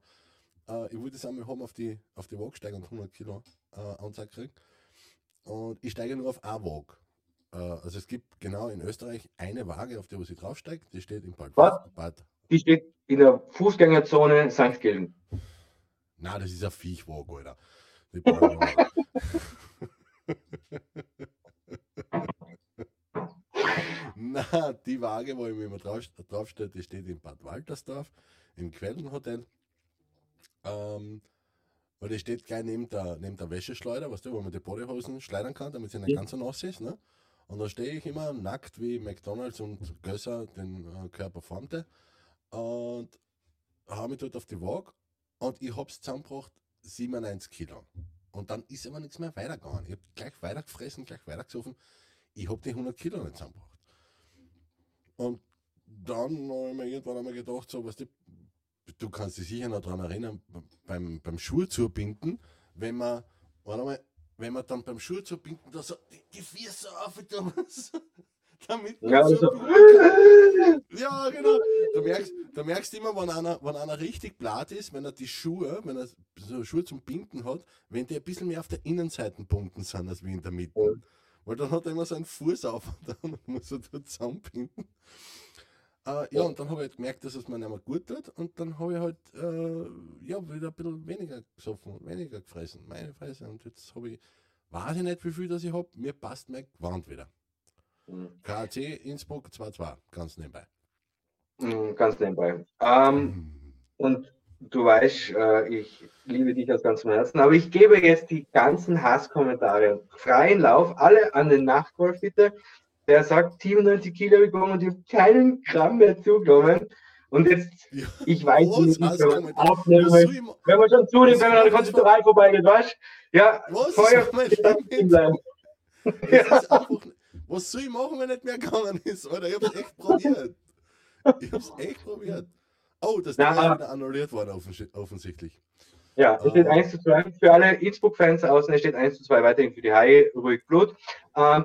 Äh, ich wollte es einmal haben auf die, auf die Waage steigen und 100 Kilo äh, Anzeige kriegen. Und ich steige nur auf eine Waage. Äh, also es gibt genau in Österreich eine Waage, auf der wo sie draufsteigt, die steht im Bad. Was? Bad. Die steht in der Fußgängerzone St. Gilden. Na, das ist ein Viechwaage, Alter. <laughs> Na, die Waage, wo ich mir immer drauf, draufstehe, die steht in Bad Waltersdorf, im Quellenhotel. Ähm, weil die steht gleich neben der, neben der Wäscheschleuder, weißt du, wo man die Bodyhosen schleudern kann, damit sie nicht ja. ganz so nass ist. Ne? Und da stehe ich immer nackt wie McDonalds und Gösser den äh, Körper formte und habe mich dort auf die Waage und ich habe es zusammengebracht 97 Kilo. Und dann ist aber nichts mehr weitergegangen. Ich habe gleich weitergefressen, gleich weitergesoffen. Ich habe die 100 Kilo nicht zusammengebracht. Und dann habe ich mir irgendwann einmal gedacht, so, weißt du, du kannst dich sicher noch daran erinnern, beim, beim Schuh zubinden, wenn man, warte mal, wenn man dann beim Schuh zubinden da so die, die Füße auf <laughs> damit ja, so also. ja, genau. Du merkst, du merkst immer, wenn einer, wenn einer richtig blatt ist, wenn er die Schuhe, wenn er so Schuhe zum Binden hat, wenn die ein bisschen mehr auf der Innenseite bunten sind als wie in der Mitte. Ja. Weil dann hat er immer so einen Fuß auf und dann <laughs> muss er dort zusammenbinden. Äh, ja, und dann habe ich halt gemerkt, dass es mir nicht mehr gut tut und dann habe ich halt äh, ja, wieder ein bisschen weniger gesoffen, weniger gefressen, meine Fresse. Und jetzt habe ich, weiß ich nicht, wie viel das ich habe, mir passt mein Gewand wieder. Mhm. KAC Innsbruck 2-2, ganz nebenbei. Mhm, ganz nebenbei. Ähm. Und du weißt, äh, ich liebe dich aus ganzem Herzen, aber ich gebe jetzt die ganzen Hasskommentare freien Lauf, alle an den Nachtwolf bitte. Der sagt 97 Kilo gewonnen und ich habe keinen Gramm mehr zugenommen. Und jetzt, ja, ich weiß nicht, wie aufnehmen Wenn man schon zunimmt, wenn man an der Konditorei vorbeigeht, weißt du? Ja, was Feuer bleiben. Ja. Was soll ich machen, wenn nicht mehr gegangen ist? Alter, ich hab's echt probiert. Ich hab's echt probiert. Oh, das ist wieder annulliert worden, offensichtlich. Ja, es steht 1 ah. zu 2 für alle Innsbruck-Fans außen, es steht 1 zu 2 weiterhin für die Haie, ruhig Blut. Ähm,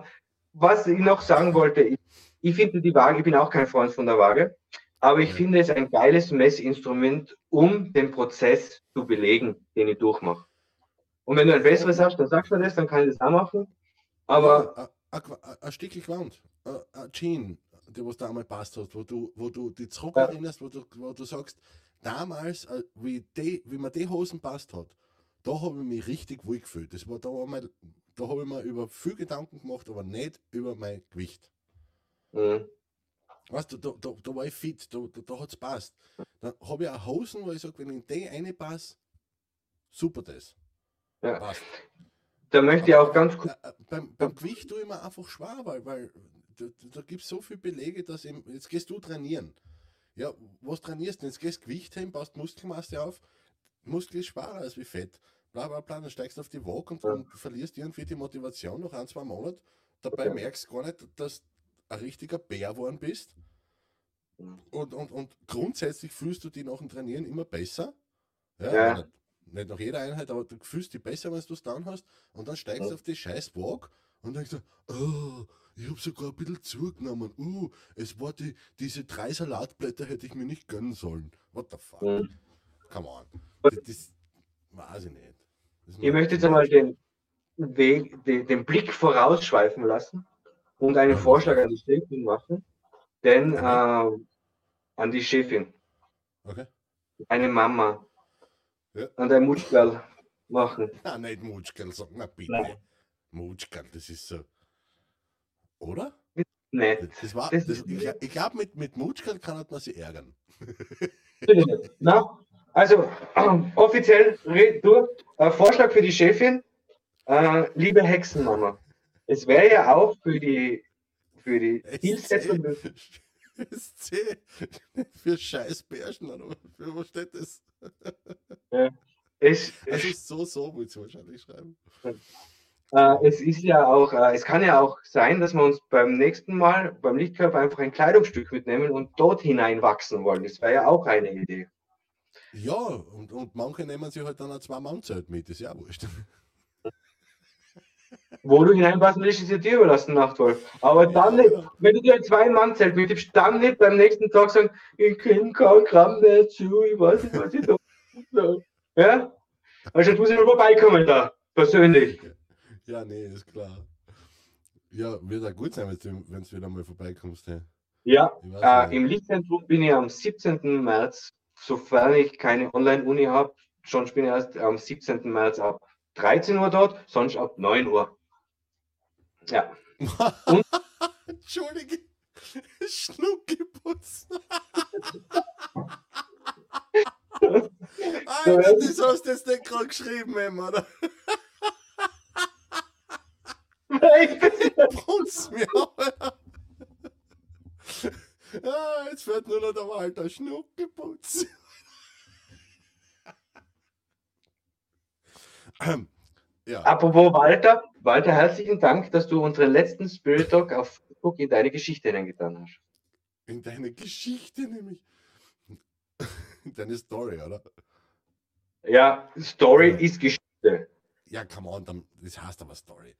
was ich noch sagen wollte, ich, ich finde die Waage, ich bin auch kein Freund von der Waage, aber ich ja. finde es ein geiles Messinstrument, um den Prozess zu belegen, den ich durchmache. Und wenn du ein besseres hast, dann sagst du das, dann kann ich das auch machen. Aber. Ein Stückchen Gewand, ein Jean, die was da einmal passt hat, wo du, wo du dich zurückerinnerst, wo du, wo du sagst, damals, äh, wie, die, wie mir die Hosen passt hat, da habe ich mich richtig wohl gefühlt. Das war da einmal, da habe ich mir über viel Gedanken gemacht, aber nicht über mein Gewicht. Mhm. Weißt du, da, da, da war ich fit, da, da, da hat es passt. Dann habe ich auch Hosen, wo ich sage, wenn ich in die eine passe, super das. Ja. Passt. Da möchte ich auch ganz kurz. Äh, äh, beim, beim Gewicht tue ich mir einfach schwer, weil, weil da, da gibt es so viele Belege, dass eben, jetzt gehst du trainieren. Ja, was trainierst du? Jetzt gehst du Gewicht hin, baust Muskelmasse auf, Muskel ist schwerer als wie Fett bla bla bla, dann steigst du auf die Waage und dann verlierst irgendwie die Motivation nach ein, zwei Monaten. Dabei okay. merkst du gar nicht, dass du ein richtiger Bär geworden bist. Und, und, und grundsätzlich fühlst du dich nach dem Trainieren immer besser. Ja, ja. Nicht, nach jeder Einheit, aber du fühlst dich besser, wenn du es dann hast. Und dann steigst du ja. auf die scheiß Waage und denkst du, oh, ich habe sogar ein bisschen zugenommen. Uh, es war die, diese drei Salatblätter hätte ich mir nicht gönnen sollen. What the fuck? Mhm. Come on. Das, das weiß ich nicht. Ich möchte jetzt einmal den, Weg, den, den Blick vorausschweifen lassen und einen Vorschlag an die Chefin machen, denn äh, an die Chefin. Okay. Eine Mama ja. und ein Mutschkerl. machen. Na, <laughs> nicht Mutschkerl sagen, na bitte. Nein. Mutschkerl, das ist so. Oder? Nicht. Das war, Das das, ich ich glaube, mit, mit Mutschkerl kann man sich ärgern. Na, also ähm, <clears throat> offiziell durch. Äh, Vorschlag für die Chefin, äh, liebe Hexenmama. Es wäre ja auch für die für die Zielsetzung SC <laughs> für Scheißbärchen, oder für was steht das? Es, es, so, so muss ich wahrscheinlich schreiben. äh, es ist ja auch, äh, es kann ja auch sein, dass wir uns beim nächsten Mal beim Lichtkörper einfach ein Kleidungsstück mitnehmen und dort hinein wachsen wollen. Das wäre ja auch eine Idee. Ja, und, und manche nehmen sich halt dann ein Zwei-Mann-Zelt mit, ist ja auch wurscht. Wo du hineinpassen willst, ist ja dir überlassen, Nachtwolf. Aber dann nicht, wenn du dir ein Zwei-Mann-Zelt mitnimmst, dann nicht beim nächsten Tag sagen, ich kenne kein Gramm mehr zu, ich weiß nicht, was ich da. Ja? Also jetzt muss ich mal vorbeikommen da, persönlich. Ja, nee, ist klar. Ja, wird auch gut sein, wenn du wieder mal vorbeikommst. Hey. Ja, äh, im Lichtzentrum bin ich am 17. März, sofern ich keine Online-Uni habe, schon bin ich erst am 17. März ab 13 Uhr dort, sonst ab 9 Uhr. Ja. <laughs> Und- Entschuldige. <laughs> Schnuckiputz. <laughs> Alter, das hast du jetzt nicht gerade geschrieben, Emma, oder? Putz mir, Alter. Ah, jetzt fährt nur noch der Walter Schnuckiputz. <clears throat> Ähm, ja, Apropos Walter, Walter, herzlichen Dank, dass du unseren letzten Spirit Talk auf Facebook in deine Geschichte hineingetan hast. in deine Geschichte nämlich. In <laughs> deine Story, oder? Ja, Story Ja. ist Geschichte. Ja, come on, dann, das heißt aber Story.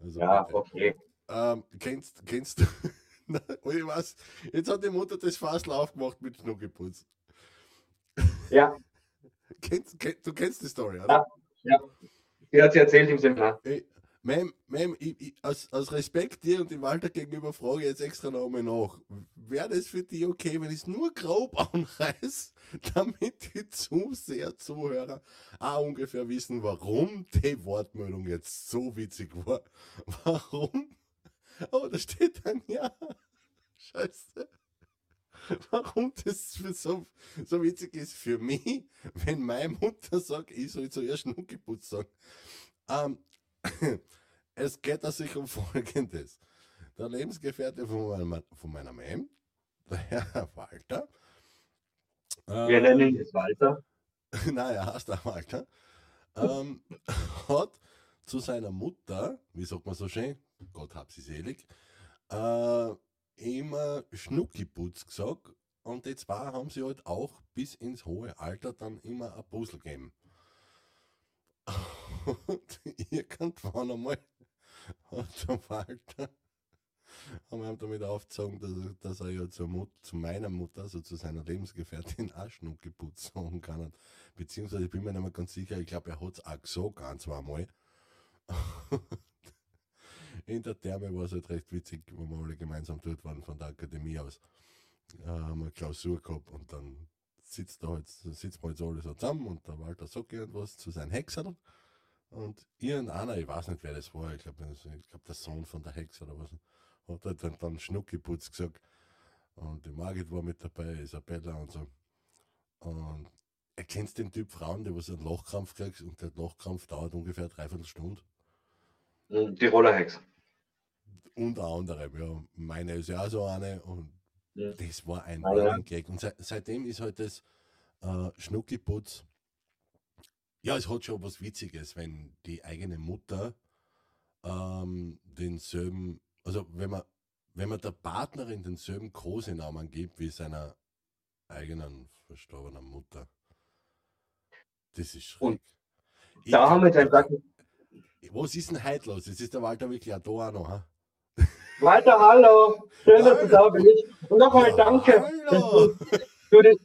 Also, Ja, bitte. okay. Ähm, kennst, kennst du. <laughs> Und ich weiß, jetzt hat die Mutter das Fassel aufgemacht mit Schnuckiputz. Ja, <laughs> Kennst, kenn, du kennst die Story, oder? Ja. Sie hat sie erzählt im Seminar. Ich, ich, aus, aus Respekt dir und dem Walter gegenüber frage ich jetzt extra noch einmal nach. Wäre das für dich okay, wenn ich es nur grob <laughs> anreiß, damit die Zuseher, Zuhörer auch ungefähr wissen, warum die Wortmeldung jetzt so witzig war? <laughs> Warum? Oh, da steht dann ja. <laughs> Scheiße. <laughs> Warum das so, so witzig ist für mich, wenn meine Mutter sagt, ich soll zuerst Schnuckiputz sagen. Ähm, <coughs> es geht sich um Folgendes. Der Lebensgefährte von meiner, von meiner Mom, der Herr Walter, Wir ähm, nennen ihn jetzt Walter. <laughs> naja, heißt der Walter, ähm, <laughs> hat zu seiner Mutter, wie sagt man so schön, Gott hab sie selig, äh, immer Schnuckiputz gesagt und die zwei haben sie halt auch bis ins hohe Alter dann immer ein Puzzle gegeben. Und <laughs> irgendwann einmal hat der Walter haben wir damit aufgezogen, dass dass er ja zur Mut, zu meiner Mutter, also zu seiner Lebensgefährtin, <laughs> auch Schnuckiputz sagen kann. Beziehungsweise ich bin mir nicht mehr ganz sicher, ich glaube, er hat es auch gesagt, ein, zweimal. In der Therme war es halt recht witzig, wo wir alle gemeinsam dort waren von der Akademie aus. Äh, haben eine Klausur gehabt und dann sitzt da halt, sitzt man jetzt alle so zusammen und der Walter sagt irgendwas zu seinen Hexern. Und irgendeiner, ich weiß nicht wer das war, ich glaube, ich glaub, der Sohn von der Hex oder was, hat halt dann, dann Schnuckiputz gesagt. Und die Margit war mit dabei, Isabella und so. Und erkennst den Typ Frauen, der was einen Lochkrampf kriegt und der Lochkrampf dauert ungefähr dreiviertel Stunde. Mhm, Tiroler Hex. Unter anderem, ja. Meine ist ja auch so eine und Ja. das war ein Ah, Gag. Und seit, seitdem ist halt das äh, Schnuckiputz. Ja, es hat schon was Witziges, wenn die eigene Mutter ähm, denselben, also wenn man, wenn man der Partnerin denselben Kosenamen gibt wie seiner eigenen verstorbenen Mutter. Das ist schräg. Da haben wir jetzt ein da- Sachen. Was ist denn heute los? Jetzt ist der Walter wirklich auch da auch noch. Ha? Walter, hallo. Schön, dass du da bist. Und nochmal danke, hallo. dass du, du das,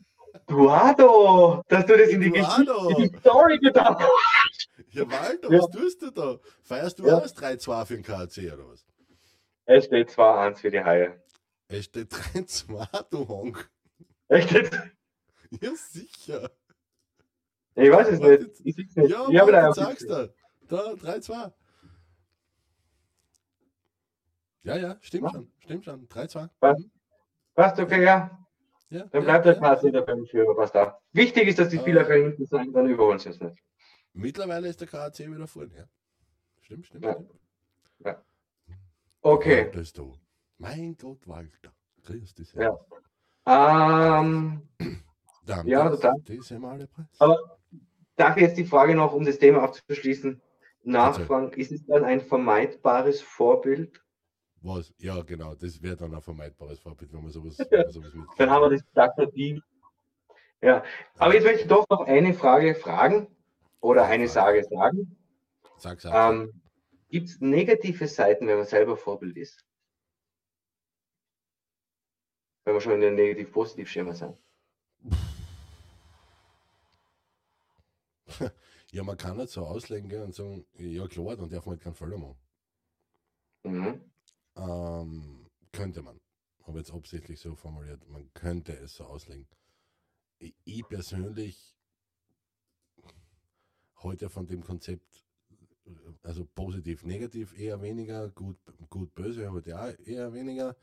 Eduardo, dass du das in die. Geschichte, in die Story getan hast. Ja, Walter, Ja. was tust du da? Feierst du Ja. das 3-2 für den KC oder was? Es steht 2-1 für die Haie. Es steht 3-2, du Honk. Es steht, Ja, sicher. Ich weiß es nicht. Ich nicht. Ja, ich Mann, da ich sag's dir. Da, 3-2. Ja, ja, stimmt Ja. schon. Stimmt schon. 3-2. Was? Mhm. Passt, okay, ja. Ja, Dann ja, bleibt der ja. KC der Führer, was da. Wichtig ist, dass die Spieler Äh. hinten sein, dann überholen sie es nicht. Mittlerweile ist der KAC wieder vorne, ja. Stimmt, stimmt, Ja. stimmt. Okay. Walter ist da. Mein Gott, Walter. Grüß dich. Ja. Ähm, Dann Ja, das, Male Preis. Aber- darf ich jetzt die Frage noch, um das Thema abzuschließen, nachfragen, ist es dann ein vermeidbares Vorbild? Was? Ja, genau, das wäre dann ein vermeidbares Vorbild, wenn man sowas, <laughs> wenn man sowas mitkriegt. Dann haben wir das Dr. Deal. Ja, aber jetzt möchte ich doch noch eine Frage fragen oder eine Sage sagen. Sag, sag. Ähm, Gibt es negative Seiten, wenn man selber Vorbild ist? Wenn wir schon in der Negativ-Positiv-Schema sind. <laughs> Ja, man kann nicht so auslegen gell, und sagen, ja klar, dann darf man halt keinen Fehler machen. Mhm. Ähm, könnte man. Habe jetzt absichtlich so formuliert, man könnte es so auslegen. Ich, ich persönlich heute von dem Konzept, also positiv, negativ eher weniger, gut, gut, böse heute auch eher weniger,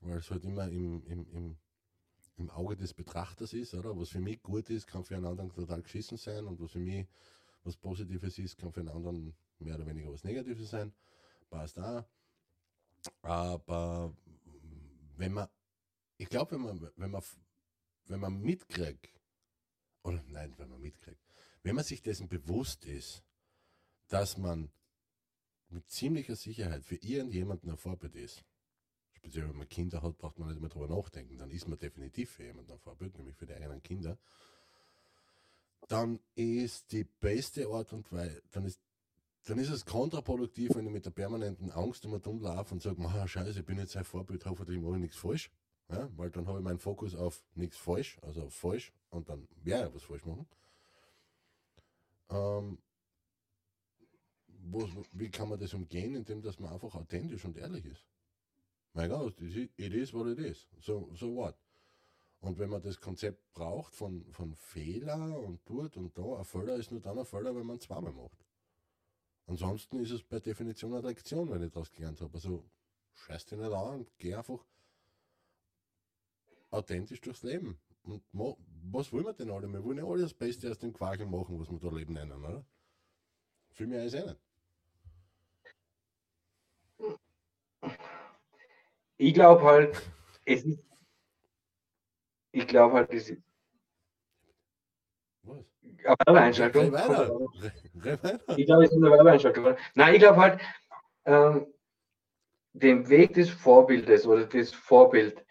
weil es halt immer im, im, im, im Auge des Betrachters ist, oder? Was für mich gut ist, kann für einen anderen total geschissen sein und was für mich was Positives ist, kann für einen anderen mehr oder weniger was Negatives sein. Passt auch. Aber wenn man, ich glaube, wenn man, wenn man, wenn man mitkriegt, oder nein, wenn man mitkriegt, wenn man sich dessen bewusst ist, dass man mit ziemlicher Sicherheit für irgendjemanden ein Vorbild ist, speziell wenn man Kinder hat, braucht man nicht mehr drüber nachdenken, dann ist man definitiv für jemanden ein Vorbild, nämlich für die eigenen Kinder, dann ist die beste Art und Weise, dann ist dann ist es kontraproduktiv, wenn ich mit der permanenten Angst immer dumm laufe und sage, "Ah, scheiße, ich bin jetzt ein Vorbild, hoffentlich mache ich nichts falsch. Ja, weil dann habe ich meinen Fokus auf nichts falsch, also auf falsch und dann werde ich was falsch machen. Ähm, was, wie kann man das umgehen, indem dass man einfach authentisch und ehrlich ist? Mein Gott, it is- what it is. So, so what? Und wenn man das Konzept braucht von, von Fehler und tut und da, ein Fehler ist nur dann ein Fehler, wenn man zweimal macht. Ansonsten ist es per Definition Lektion, wenn ich daraus gelernt habe. Also scheiß dich nicht an und geh einfach authentisch durchs Leben. Und was wollen wir denn alle? Wir wollen ja alle das Beste aus dem Quakel machen, was wir da Leben nennen, oder? Viel mehr ist eh nicht. Ich glaube halt, es ist. Ich glaube halt, es ist Werbeeinschaltung. Ich glaube, es ist eine Werbeeinschaltung. Nein, ich glaube halt, ähm, den Weg des Vorbildes oder das Vorbild,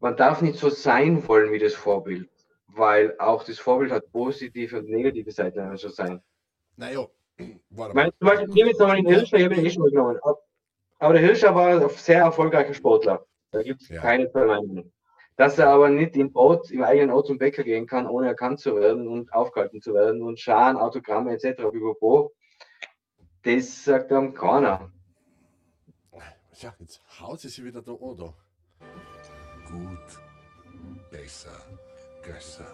man darf nicht so sein wollen wie das Vorbild, weil auch das Vorbild hat positive und negative Seiten, wenn man so sein. Naja, warte Ich mal. meine, zum Beispiel, ich nehme jetzt nochmal den Hirscher, ich habe ihn eh schon mal genommen. Aber der Hirscher war ein sehr erfolgreicher Sportler. Da gibt es Ja. keine Meinungen. Dass er aber nicht im Ort, im eigenen Ort zum Bäcker gehen kann, ohne erkannt zu werden und aufgehalten zu werden und Scharen, Autogramme etc. Pipapo, das sagt einem keiner. Ja, jetzt haut sie sich wieder da. Da. Gut, besser, Gösser.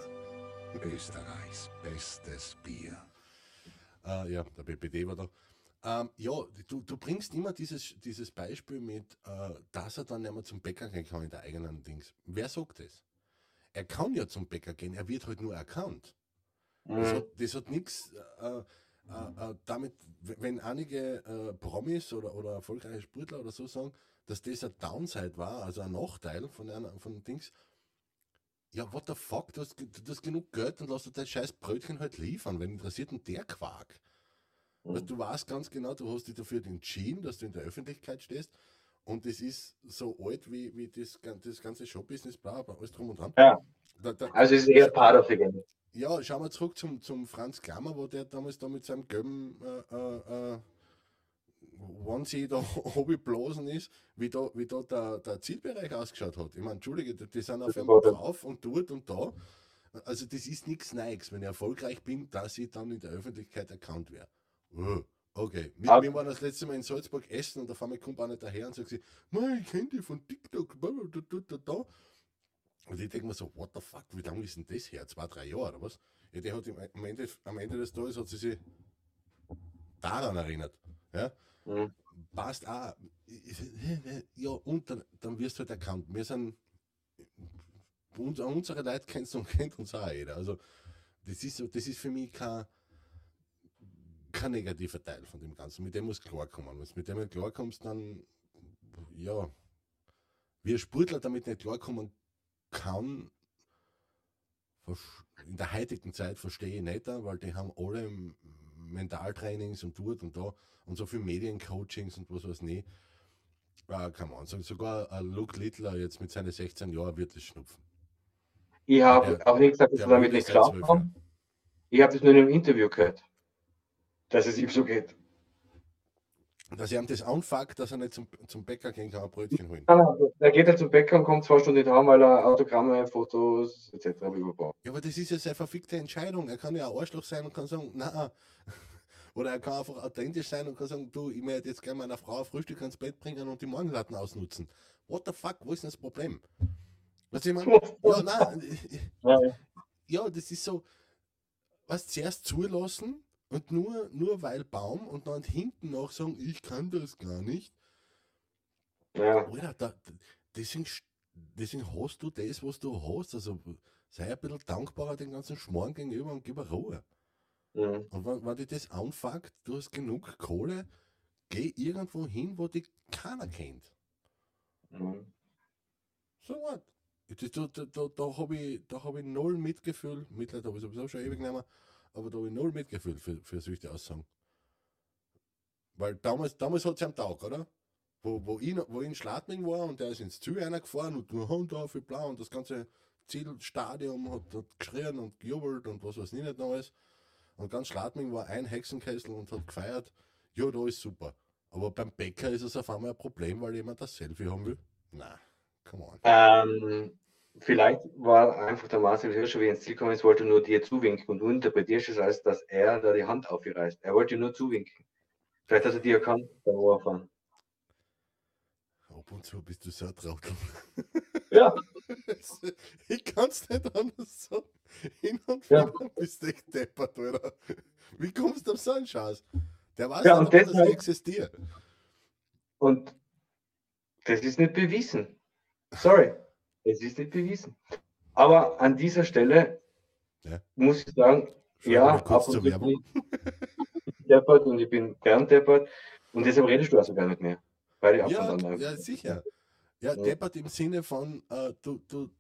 Österreichs bestes Bier. Äh, ja, der BPD war da. Ähm, ja, du, du bringst immer dieses, dieses Beispiel mit, äh, dass er dann nicht mehr zum Bäcker gehen kann in der eigenen Dings. Wer sagt das? Er kann ja zum Bäcker gehen, er wird halt nur erkannt. Das Mhm. hat, das hat nichts äh, äh, äh, damit, wenn einige äh, Promis oder, oder erfolgreiche Sportler oder so sagen, dass das ein Downside war, also ein Nachteil von, einer, von Dings. Ja, what the fuck, du hast, du hast genug Geld und lass dir das scheiß Brötchen halt liefern. Wen interessiert denn der Quark? Weil du weißt ganz genau, du hast dich dafür entschieden, dass du in der Öffentlichkeit stehst und das ist so alt wie, wie das, das ganze Showbusiness, bla, bla, alles drum und dran. Ja. Da, da, Also es ist eher part of the game. ja, schauen wir zurück zum, zum Franz Klammer, wo der damals da mit seinem gelben äh, äh, äh, Onesie da <laughs> blasen ist, wie da, wie da der, der Zielbereich ausgeschaut hat. Ich meine, Entschuldige, die, sind auf einmal drauf und dort und da. Also das ist nichts Neues, wenn ich erfolgreich bin, dass ich dann in der Öffentlichkeit erkannt werde. Oh, okay. Wir, wir waren das letzte Mal in Salzburg essen und auf einmal kommt einer daher und sagt sie, "Mei, ich kenne die von TikTok. da, da, da, da." Und ich denke mir so, what the fuck, wie lange ist denn das her? Zwei, drei Jahre oder was? Ja, die hat im, am, Ende, am Ende des Tages hat sie sich daran erinnert. Ja? Mhm. Passt auch. Ja, und dann, dann wirst du halt erkannt. Wir sind, uns, unsere Leute kennst du und kennt uns auch jeder. Also, das ist, das ist für mich kein, kein negativer Teil von dem Ganzen. Mit dem muss klarkommen. Wenn du mit dem nicht klarkommst, dann, ja, wie ein Sportler damit nicht klarkommen kann, in der heutigen Zeit verstehe ich nicht, weil die haben alle Mentaltrainings und dort und da und so viel Mediencoachings und was weiß nicht. Äh, kann man sagen. Sogar Luke Littler jetzt mit seinen 16 Jahren wird es schnupfen. Ich habe auch nicht gesagt, dass wir damit nicht zwölf haben. Ich habe das nur in einem Interview gehört, dass es ihm so geht. Dass er ihm das anfuckt, dass er nicht zum, zum Bäcker gehen kann, ein Brötchen holen. Nein, nein, Er geht halt zum Bäcker und kommt zwei Stunden nicht heim, weil er Autogramme, Fotos etc. überbraucht. Ja, aber das ist ja seine verfickte Entscheidung. Er kann ja ein Arschloch sein und kann sagen, na. <laughs> Oder er kann einfach authentisch sein und kann sagen, du, ich möchte jetzt gerne meiner Frau Frühstück ans Bett bringen und die Morgenlatten ausnutzen. What the fuck, wo ist denn das Problem? <laughs> Was ich meine? Ja, nein, ja, das ist so, was zuerst zulassen und nur, nur weil Baum und dann hinten noch sagen, ich kann das gar nicht. ja. Alter, da, deswegen, deswegen hast du das, was du hast. Also sei ein bisschen dankbarer den ganzen Schmarrn gegenüber und gib Ruhe. Mhm. Und wenn, wenn dich das anfuckt, du hast genug Kohle, geh irgendwo hin, wo dich keiner kennt. Mhm. So what? Das, da da, da, da habe ich, hab ich null Mitgefühl. Mitleid habe ich sowieso schon ewig nicht mehr, aber da habe ich null Mitgefühl für, für solche Aussagen. Weil damals, damals hat es am Tag, oder? Wo, wo, ich, wo ich in Schladming war und der ist ins Ziel einer gefahren und du Hand auf, wie blau und das ganze Zielstadion hat, hat geschrien und gejubelt und was weiß ich nicht noch alles. Und ganz Schladming war ein Hexenkessel und hat gefeiert. Ja, da ist super. Aber beim Bäcker ist es auf einmal ein Problem, weil jemand das Selfie haben will. Na, come on. Ähm, vielleicht war einfach der Marcel Hirscher, wie ins Ziel gekommen ist, wollte nur dir zuwinken und du interpretierst es als, dass er da die Hand aufgereißt. Er wollte nur zuwinken. Vielleicht hat er dir erkannt beim Overfahren. Ab und zu bist du so ein Trottel. Ja. <laughs> ich kann es nicht anders sagen. Hin und Ja. bist du echt deppert, Alter. Wie kommst du auf so einen Scheiß? Der weiß Ja, nicht, dass das existiert. Und das ist nicht bewiesen. Sorry, es ist nicht bewiesen. Aber an dieser Stelle Ja. muss ich sagen, Schon ja, ab und zu bin ich deppert und ich bin gern deppert und deshalb redest du also gar nicht mehr. Beide Ja, aufeinander. ja, sicher. Ja, Ja. deppert im Sinne von, äh, du, du,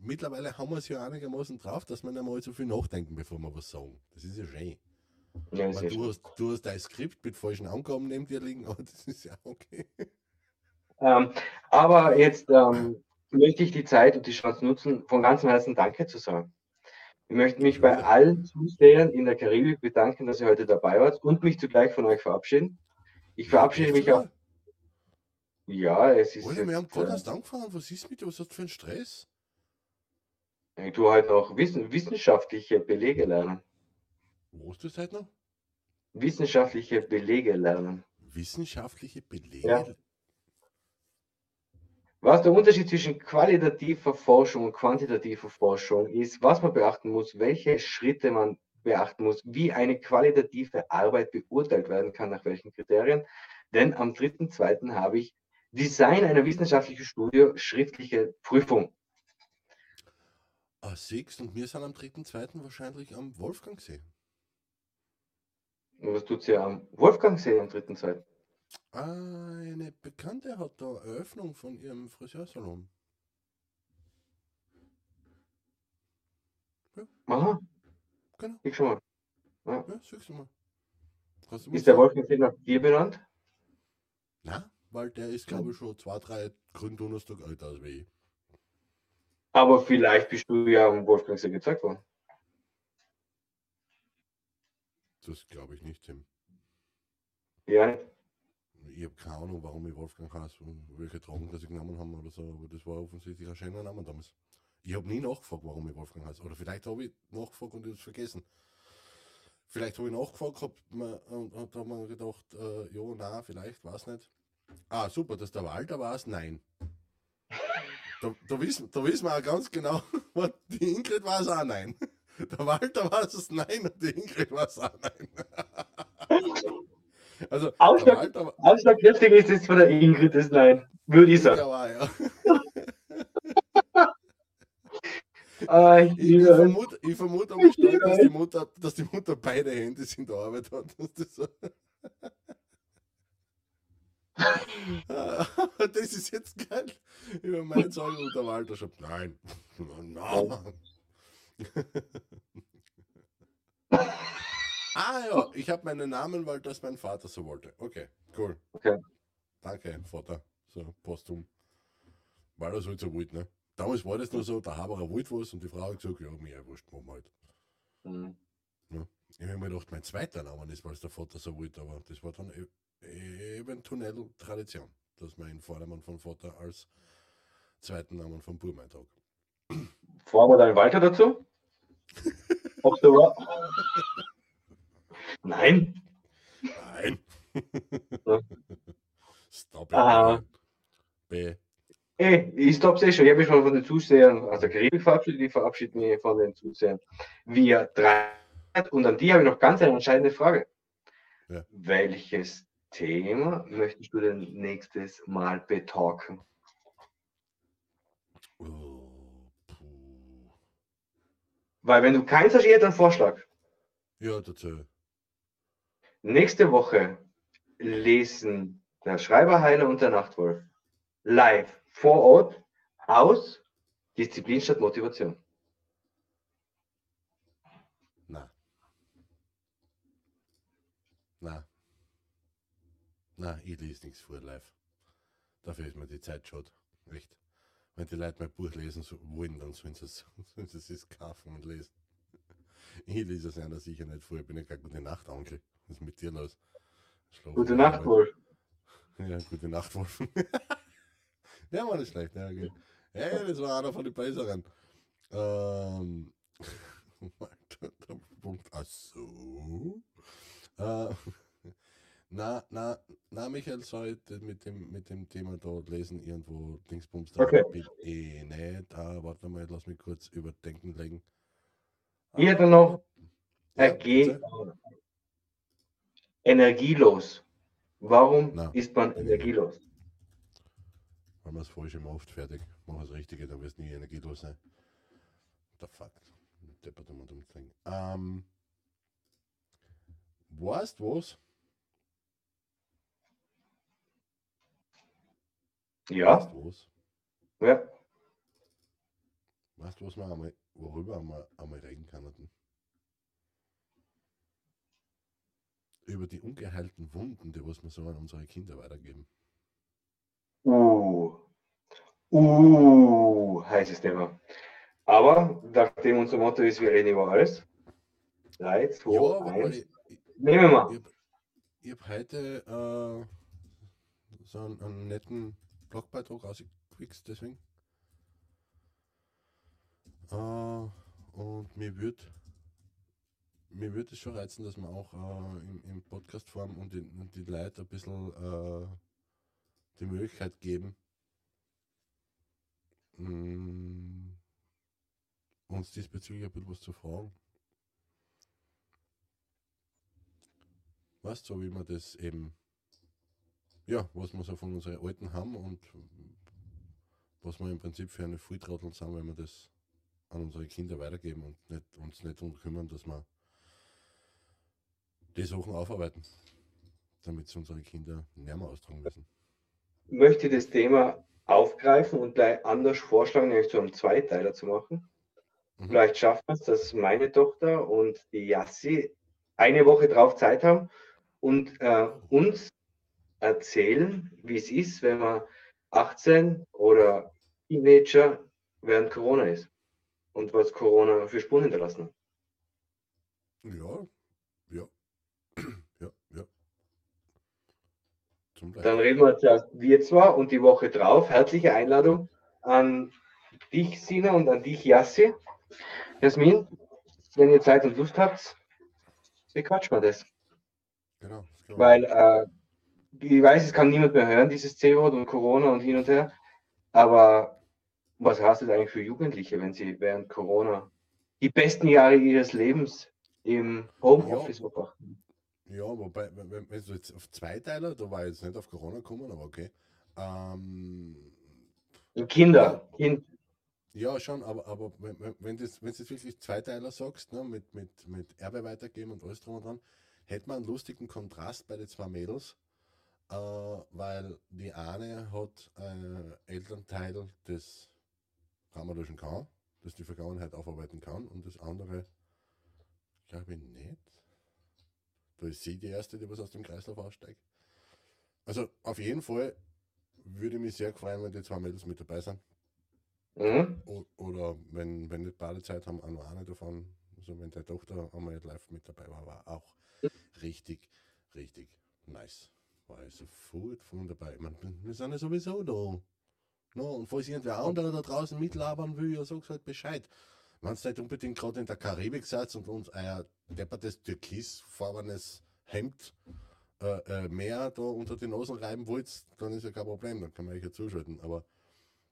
mittlerweile haben wir es ja einigermaßen drauf, dass wir nicht mal so viel nachdenken, bevor wir was sagen. Das ist ja schön. Ja, Weil ja du, hast, du hast dein Skript mit falschen Angaben neben dir liegen, <laughs> aber das ist ja okay. Ähm, aber jetzt ähm, möchte ich die Zeit und die Chance nutzen, von ganzem Herzen Danke zu sagen. Ich möchte mich bei allen Zusehern in der Karibik bedanken, dass ihr heute dabei wart und mich zugleich von euch verabschieden. Ich verabschiede mich auch. Ja, es ist. Alter, wir haben gerade äh, erst angefangen. Was ist mit dir? Was hast du für einen Stress? ich tue halt noch wissen, wissenschaftliche Belege lernen. Wo hast du es heute noch? Wissenschaftliche Belege lernen. Wissenschaftliche Belege? Ja. Was der Unterschied zwischen qualitativer Forschung und quantitativer Forschung ist, was man beachten muss, welche Schritte man beachten muss, wie eine qualitative Arbeit beurteilt werden kann, nach welchen Kriterien. Denn am 3.2. habe ich Design einer wissenschaftlichen Studie, schriftliche Prüfung. Ah, sechs und wir sind am 3.2. wahrscheinlich am Wolfgang See. Und was tut sie am Wolfgangsee am 3.2.? Eine Bekannte hat da Eröffnung von ihrem Friseursalon. Aha, Genau, ich schon mal. ja, siehst du mal. Du Ist der sagen? Wolfgangsee nach dir benannt? Nein, weil der ist, glaube ich, schon zwei, drei Gründonnerstag älter als ich. Aber vielleicht bist du ja am Wolfgangsee gezeigt worden. Das glaube ich nicht, Tim. Ja, nicht? Ich habe keine Ahnung, warum ich Wolfgang heiße und welche Drogen das ich genommen haben oder so, aber das war offensichtlich ein schöner Name damals. Ich habe nie nachgefragt, warum ich Wolfgang heiße. Oder vielleicht habe ich nachgefragt und ich habe es vergessen. Vielleicht habe ich nachgefragt hab mir, und, habe mir gedacht, äh, ja, na, vielleicht, weiß nicht. Ah, super, dass der Walter war es, nein. <laughs> da, da, wissen, da wissen wir auch ganz genau, <laughs> die Ingrid war es auch nein. <laughs> Der Walter war es nein und die Ingrid war es auch nein. Also, Ausschlag, ausschlagkräftig ist es von der Ingrid das Nein, würde ich sagen. Ja, ja. ah, <laughs> ich, ich, vermute, ich vermute aber stark, dass die, Mutter, dass die Mutter beide Hände in der Arbeit hat. <laughs> das ist jetzt geil. Über meinen Sagen und der Walter schreibt, nein. <laughs> nein. Ah ja, ich habe meinen Namen, weil das mein Vater so wollte. Okay, cool. Okay. Danke, Vater. So, postum. Weil das halt so wollte, ne? Damals war das nur so, der Haberer wollte was und die Frau hat gesagt, ja, mir wurscht, machen wir halt. Mhm. Ja. Ich habe mir gedacht, mein zweiter Name ist, weil es der Vater so wollte, aber das war dann eventuell Tradition, dass man den Vornamen von Vater als zweiten Namen vom Burm eintragt. Fahren wir dann weiter dazu? <laughs> Ob war? Nein. Nein. Stop it. Ah. B. Hey, ich stopp's eh schon. Ich habe mich schon von den Zusehern aus der Karibik verabschiedet. Ich verabschiede mich von den Zusehern via 3. Und an die habe ich noch ganz eine entscheidende Frage. Ja. Welches Thema möchtest du denn nächstes Mal betalken? Oh. Weil wenn du keins hast, ich einen Vorschlag. Ja, dazu. Nächste Woche lesen der Schreiberheiler und der Nachtwolf live vor Ort aus Disziplin statt Motivation. Na. Na. Na, ich lese nichts vor live. Dafür ist mir die Zeit schon. Echt wenn die Leute mein Buch lesen wollen, dann <laughs> sollen sie es, kaufen und lesen. Ich lese es einer sicher nicht vor, ich bin ja gar gute Nacht, Onkel. Was ist mit dir los? Gute Nacht, Wolf. Ja, gute Nacht, Wolf. Der war nicht schlecht, ja, okay. Hey, das war einer von den Besseren. Ähm, <laughs> Punkt. Ach so. Äh, <laughs> na, na, na, Michael, soll ich mit dem, mit dem Thema da lesen, irgendwo Dingsbums da okay. bin eh nicht. Ah, warte mal, lass mich kurz überdenken legen. Ich hätte noch ja, energielos. Warum na, ist man energielos? Weil man es falsch immer oft fertig. Mach das Richtige, dann wirst du nie energielos sein. The fuck. Deppert um und Ähm, weißt du was? Ja. Weißt du was? Ja. Weißt du, was wir einmal, worüber wir einmal reden können? Über die ungeheilten Wunden, die was wir so an unsere Kinder weitergeben. Uh. Uh, heißes Thema. Aber nachdem unser Motto ist, wir reden über alles. 3, 2, ja, 1. Nehmen wir mal. Ich habe hab heute äh, so einen, einen netten Blogbeitrag rausgequickst, deswegen. Uh, und mir würde mir würde es schon reizen, dass man auch uh, im, im Podcast-Form und die, die Leute ein bisschen uh, die Möglichkeit geben, um, uns diesbezüglich ein bisschen was zu fragen. Weißt so wie man das eben ja, was wir so von unseren Alten haben und was wir im Prinzip für eine Volltrottel sind, wenn wir das an unsere Kinder weitergeben und nicht, uns nicht darum kümmern, dass wir die Sachen aufarbeiten, damit sie unsere Kinder näher austragen müssen. Ich möchte das Thema aufgreifen und gleich anders vorschlagen, nämlich zu einem Zweiteiler zu machen. Mhm. Vielleicht schaffen wir es, dass meine Tochter und die Yassi eine Woche drauf Zeit haben und äh, uns erzählen, wie es ist, wenn man 18 oder Teenager während Corona ist und was Corona für Spuren hinterlassen hat. Ja, ja, ja. Dann reden wir zuerst wir zwar und die Woche drauf. Herzliche Einladung an dich, Sina, und an dich, Yassi. Jasmin, wenn ihr Zeit und Lust habt, bequatschen wir das. Genau. Das Weil äh, ich weiß, es kann niemand mehr hören, dieses C-Wort und Corona und hin und her, aber was heißt das eigentlich für Jugendliche, wenn sie während Corona die besten Jahre ihres Lebens im Homeoffice Ja. verbrachten? Ja, wobei, wenn, wenn du jetzt auf Zweiteiler, da war ich jetzt nicht auf Corona gekommen, aber okay. Ähm, Kinder, kind, ja, schon, aber, aber wenn, wenn, wenn, das, wenn du jetzt wirklich Zweiteiler sagst, ne, mit, mit, mit Erbe weitergeben und alles drum und dran, hätte man einen lustigen Kontrast bei den zwei Mädels, äh, weil die eine hat einen Elternteil, das Kammerlöschen kann, das die Vergangenheit aufarbeiten kann, und das andere, glaube ich, nicht. Da ist sie die Erste, die was aus dem Kreislauf aussteigt. Also auf jeden Fall würde ich mich sehr freuen, wenn die zwei Mädels mit dabei sind. mhm. Oder wenn, wenn nicht beide Zeit haben, auch nur eine davon. Also wenn deine Tochter einmal live mit dabei war, war auch richtig, richtig nice. War also sofort von dabei. Ich meine, wir sind ja sowieso da. No, und falls irgendwer andere da draußen mitlabern will, ja, sag's halt Bescheid. Wenn ihr nicht unbedingt gerade in der Karibik seid und uns euer deppertes türkisfarbenes Hemd äh, äh, mehr da unter die Nosen reiben wollt, dann ist ja kein Problem, dann kann man euch ja zuschalten. Aber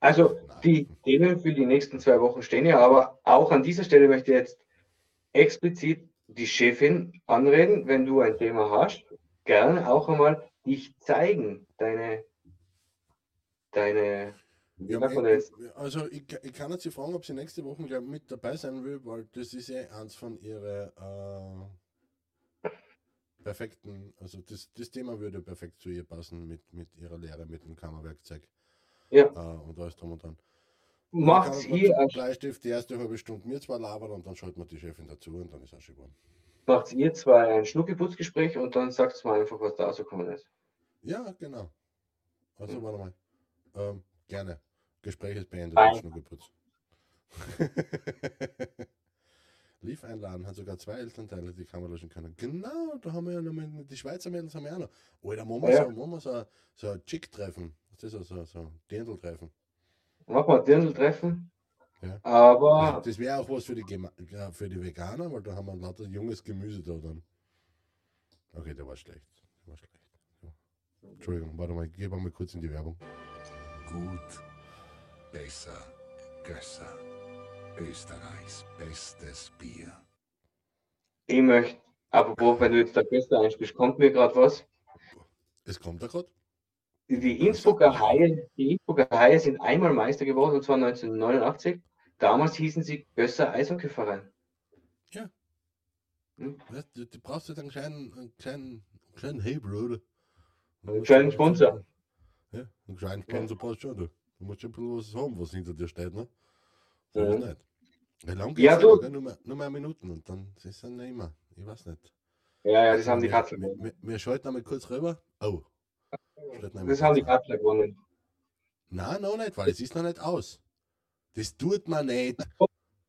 Also die Themen für die nächsten zwei Wochen stehen ja, aber auch an dieser Stelle möchte ich jetzt explizit die Chefin anreden, wenn du ein Thema hast, gerne auch einmal dich zeigen, deine, deine, Ja, sagt man ich, also ich, ich kann jetzt sie fragen, ob sie nächste Woche glaub, ich, mit dabei sein will, weil das ist ja eins von ihren äh, perfekten, also das, das Thema würde perfekt zu ihr passen mit, mit ihrer Lehre mit dem Kammerwerkzeug Ja. äh, und alles drum und dran. Macht's man zum Bleistift die erste halbe Stunde mir zwar labern und dann schalten wir die Chefin dazu und dann ist auch schon geworden. macht's ihr zwei ein Schnuckiputzgespräch und dann sagt's mal einfach, was da rausgekommen ist. Ja, genau. Also Hm. warte mal. Ähm, gerne. Gespräch ist beendet. Nein. ist nur geputzt. <laughs> Lief einladen, hat sogar zwei Elternteile, die kann man löschen können. Genau, da haben wir ja noch mal, die Schweizer Mädels haben wir auch noch. Alter, machen wir Ja. so, machen wir so, so ein Chick-Treffen. Das ist so, so, so ein Dirndl-Treffen. Machen wir ein Dirndl-Treffen. Ja. Aber Das wäre auch was für die, Gema für die Veganer, weil da haben wir lauter junges Gemüse da dann. Okay, der war schlecht. Der war schlecht. Ja. Entschuldigung, warte mal, ich gebe mal kurz in die Werbung. Gut, besser, Gösser. Österreichs bestes Bier. ich möchte, apropos, wenn du jetzt da Gäste einspielst, kommt mir gerade was. Es kommt da gerade. Die, die Innsbrucker Haie, die Innsbrucker Haie sind einmal Meister geworden, und zwar 1989. Damals hießen sie Gösser Eishockeyverein. Weißt Du, du brauchst halt einen kleinen, einen kleinen, kleinen Hebel, oder? Einen kleinen Sponsor. Ja, einen kleinen Sponsor brauchst du schon. Du. Du musst schon ein bisschen was haben, was hinter dir steht, ne? So Mhm. nicht. Wie lange geht's Ja, du-? Nur mehr, nur mehr Minuten und dann ist es dann nicht mehr. Ich weiß nicht. Ja, ja, das haben die wir, gewonnen. wir, wir schalten einmal kurz rüber. Oh. Das haben die. Katzel gewonnen. Nein, noch nicht, weil es ist noch nicht aus. Das tut man nicht.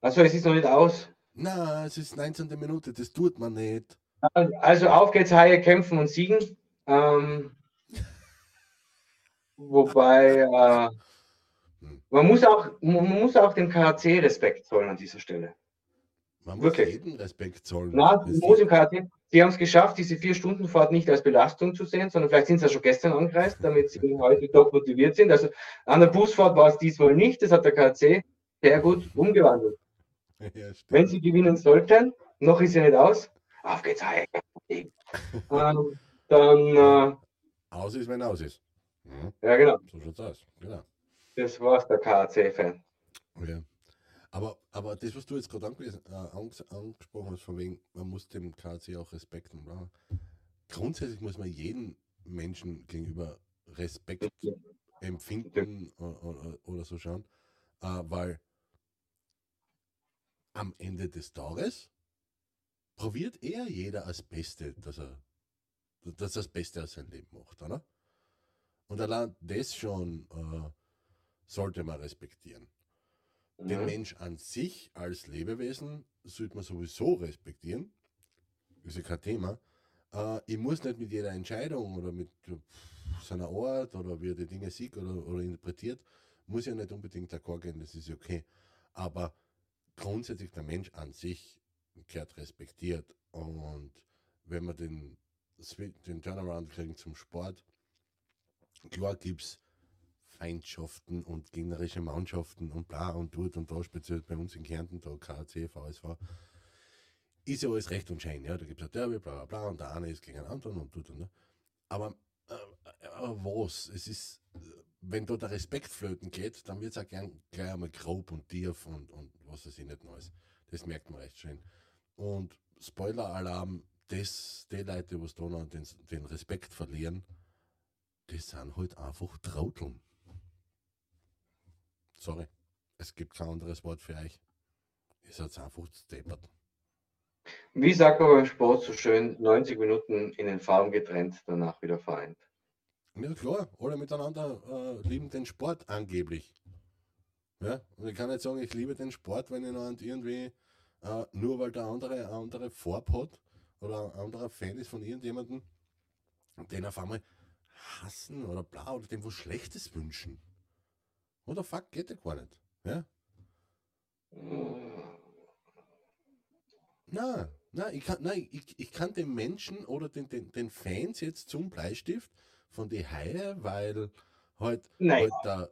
Also es ist noch nicht aus. Nein, es ist 19. Minute, das tut man nicht. Also auf geht's, Haie kämpfen und siegen. Ähm, <laughs> wobei äh. Man muss auch man muss auch dem KHC Respekt zollen an dieser Stelle. Man muss Wirklich? jeden Respekt zollen. Na, muss im KHC. Sie haben es geschafft, diese vier Stunden Fahrt nicht als Belastung zu sehen, sondern vielleicht sind sie ja schon gestern angereist, damit sie <laughs> heute doch motiviert sind. Also an der Busfahrt war es diesmal nicht. Das hat der KHC sehr gut <laughs> umgewandelt. ja. Wenn sie gewinnen sollten, noch ist sie nicht aus. Auf geht's, <laughs> ähm, dann, äh, Aus ist, wenn aus ist. Mhm, ja genau, so schaut's aus. Genau. Das war's, der KHC-Fan. Ja. Aber, aber das, was du jetzt gerade äh, anges- angesprochen hast, von wegen, man muss dem KC auch Respekt und. Grundsätzlich muss man jedem Menschen gegenüber Respekt empfinden oder, oder, oder so schauen, äh, weil am Ende des Tages probiert eher jeder als Beste, dass er, dass das Beste aus seinem Leben macht, oder? Und allein das schon äh, sollte man respektieren. Den Mhm. Mensch an sich als Lebewesen sollte man sowieso respektieren. Ist ja kein Thema. Äh, ich muss nicht mit jeder Entscheidung oder mit seiner Art oder wie er die Dinge sieht oder, oder interpretiert, muss ja nicht unbedingt d'accord gehen, das ist okay. Aber grundsätzlich der Mensch an sich gehört respektiert. Und wenn man den, den Turnaround kriegen zum Sport, klar gibt es Feindschaften und gegnerische Mannschaften und bla und dort und da, speziell bei uns in Kärnten, da KC, VSV, ist ja alles recht und schön. Ja? Da gibt es ein Derby, bla bla bla, und der eine ist gegen den anderen und tut und. Ne? Aber, äh, aber was? Es ist, wenn da der Respekt flöten geht, dann wird es auch gern, gleich einmal grob und tief und, und was weiß ich nicht Neues. Das merkt man recht schön. Und Spoiler-Alarm, das, die Leute, die da noch den, den Respekt verlieren, das sind halt einfach Trauteln. Sorry, es gibt kein anderes Wort für euch. Ihr seid einfach steppert. Wie sagt man beim Sport so schön, 90 Minuten in den Farben getrennt, danach wieder vereint. Ja klar, alle miteinander äh, lieben den Sport angeblich. Ja, und ich kann nicht sagen, ich liebe den Sport, wenn ich noch irgendwie, äh, nur weil der andere eine andere Farbe hat oder ein anderer Fan ist von irgendjemandem, den auf einmal hassen oder bla oder dem was Schlechtes wünschen. Oder fuck, geht ja gar nicht. Ja? Na, na, ich kann, nein, ich, ich kann den Menschen oder den, den, den Fans jetzt zum Bleistift von die Haie, weil halt, Nein. halt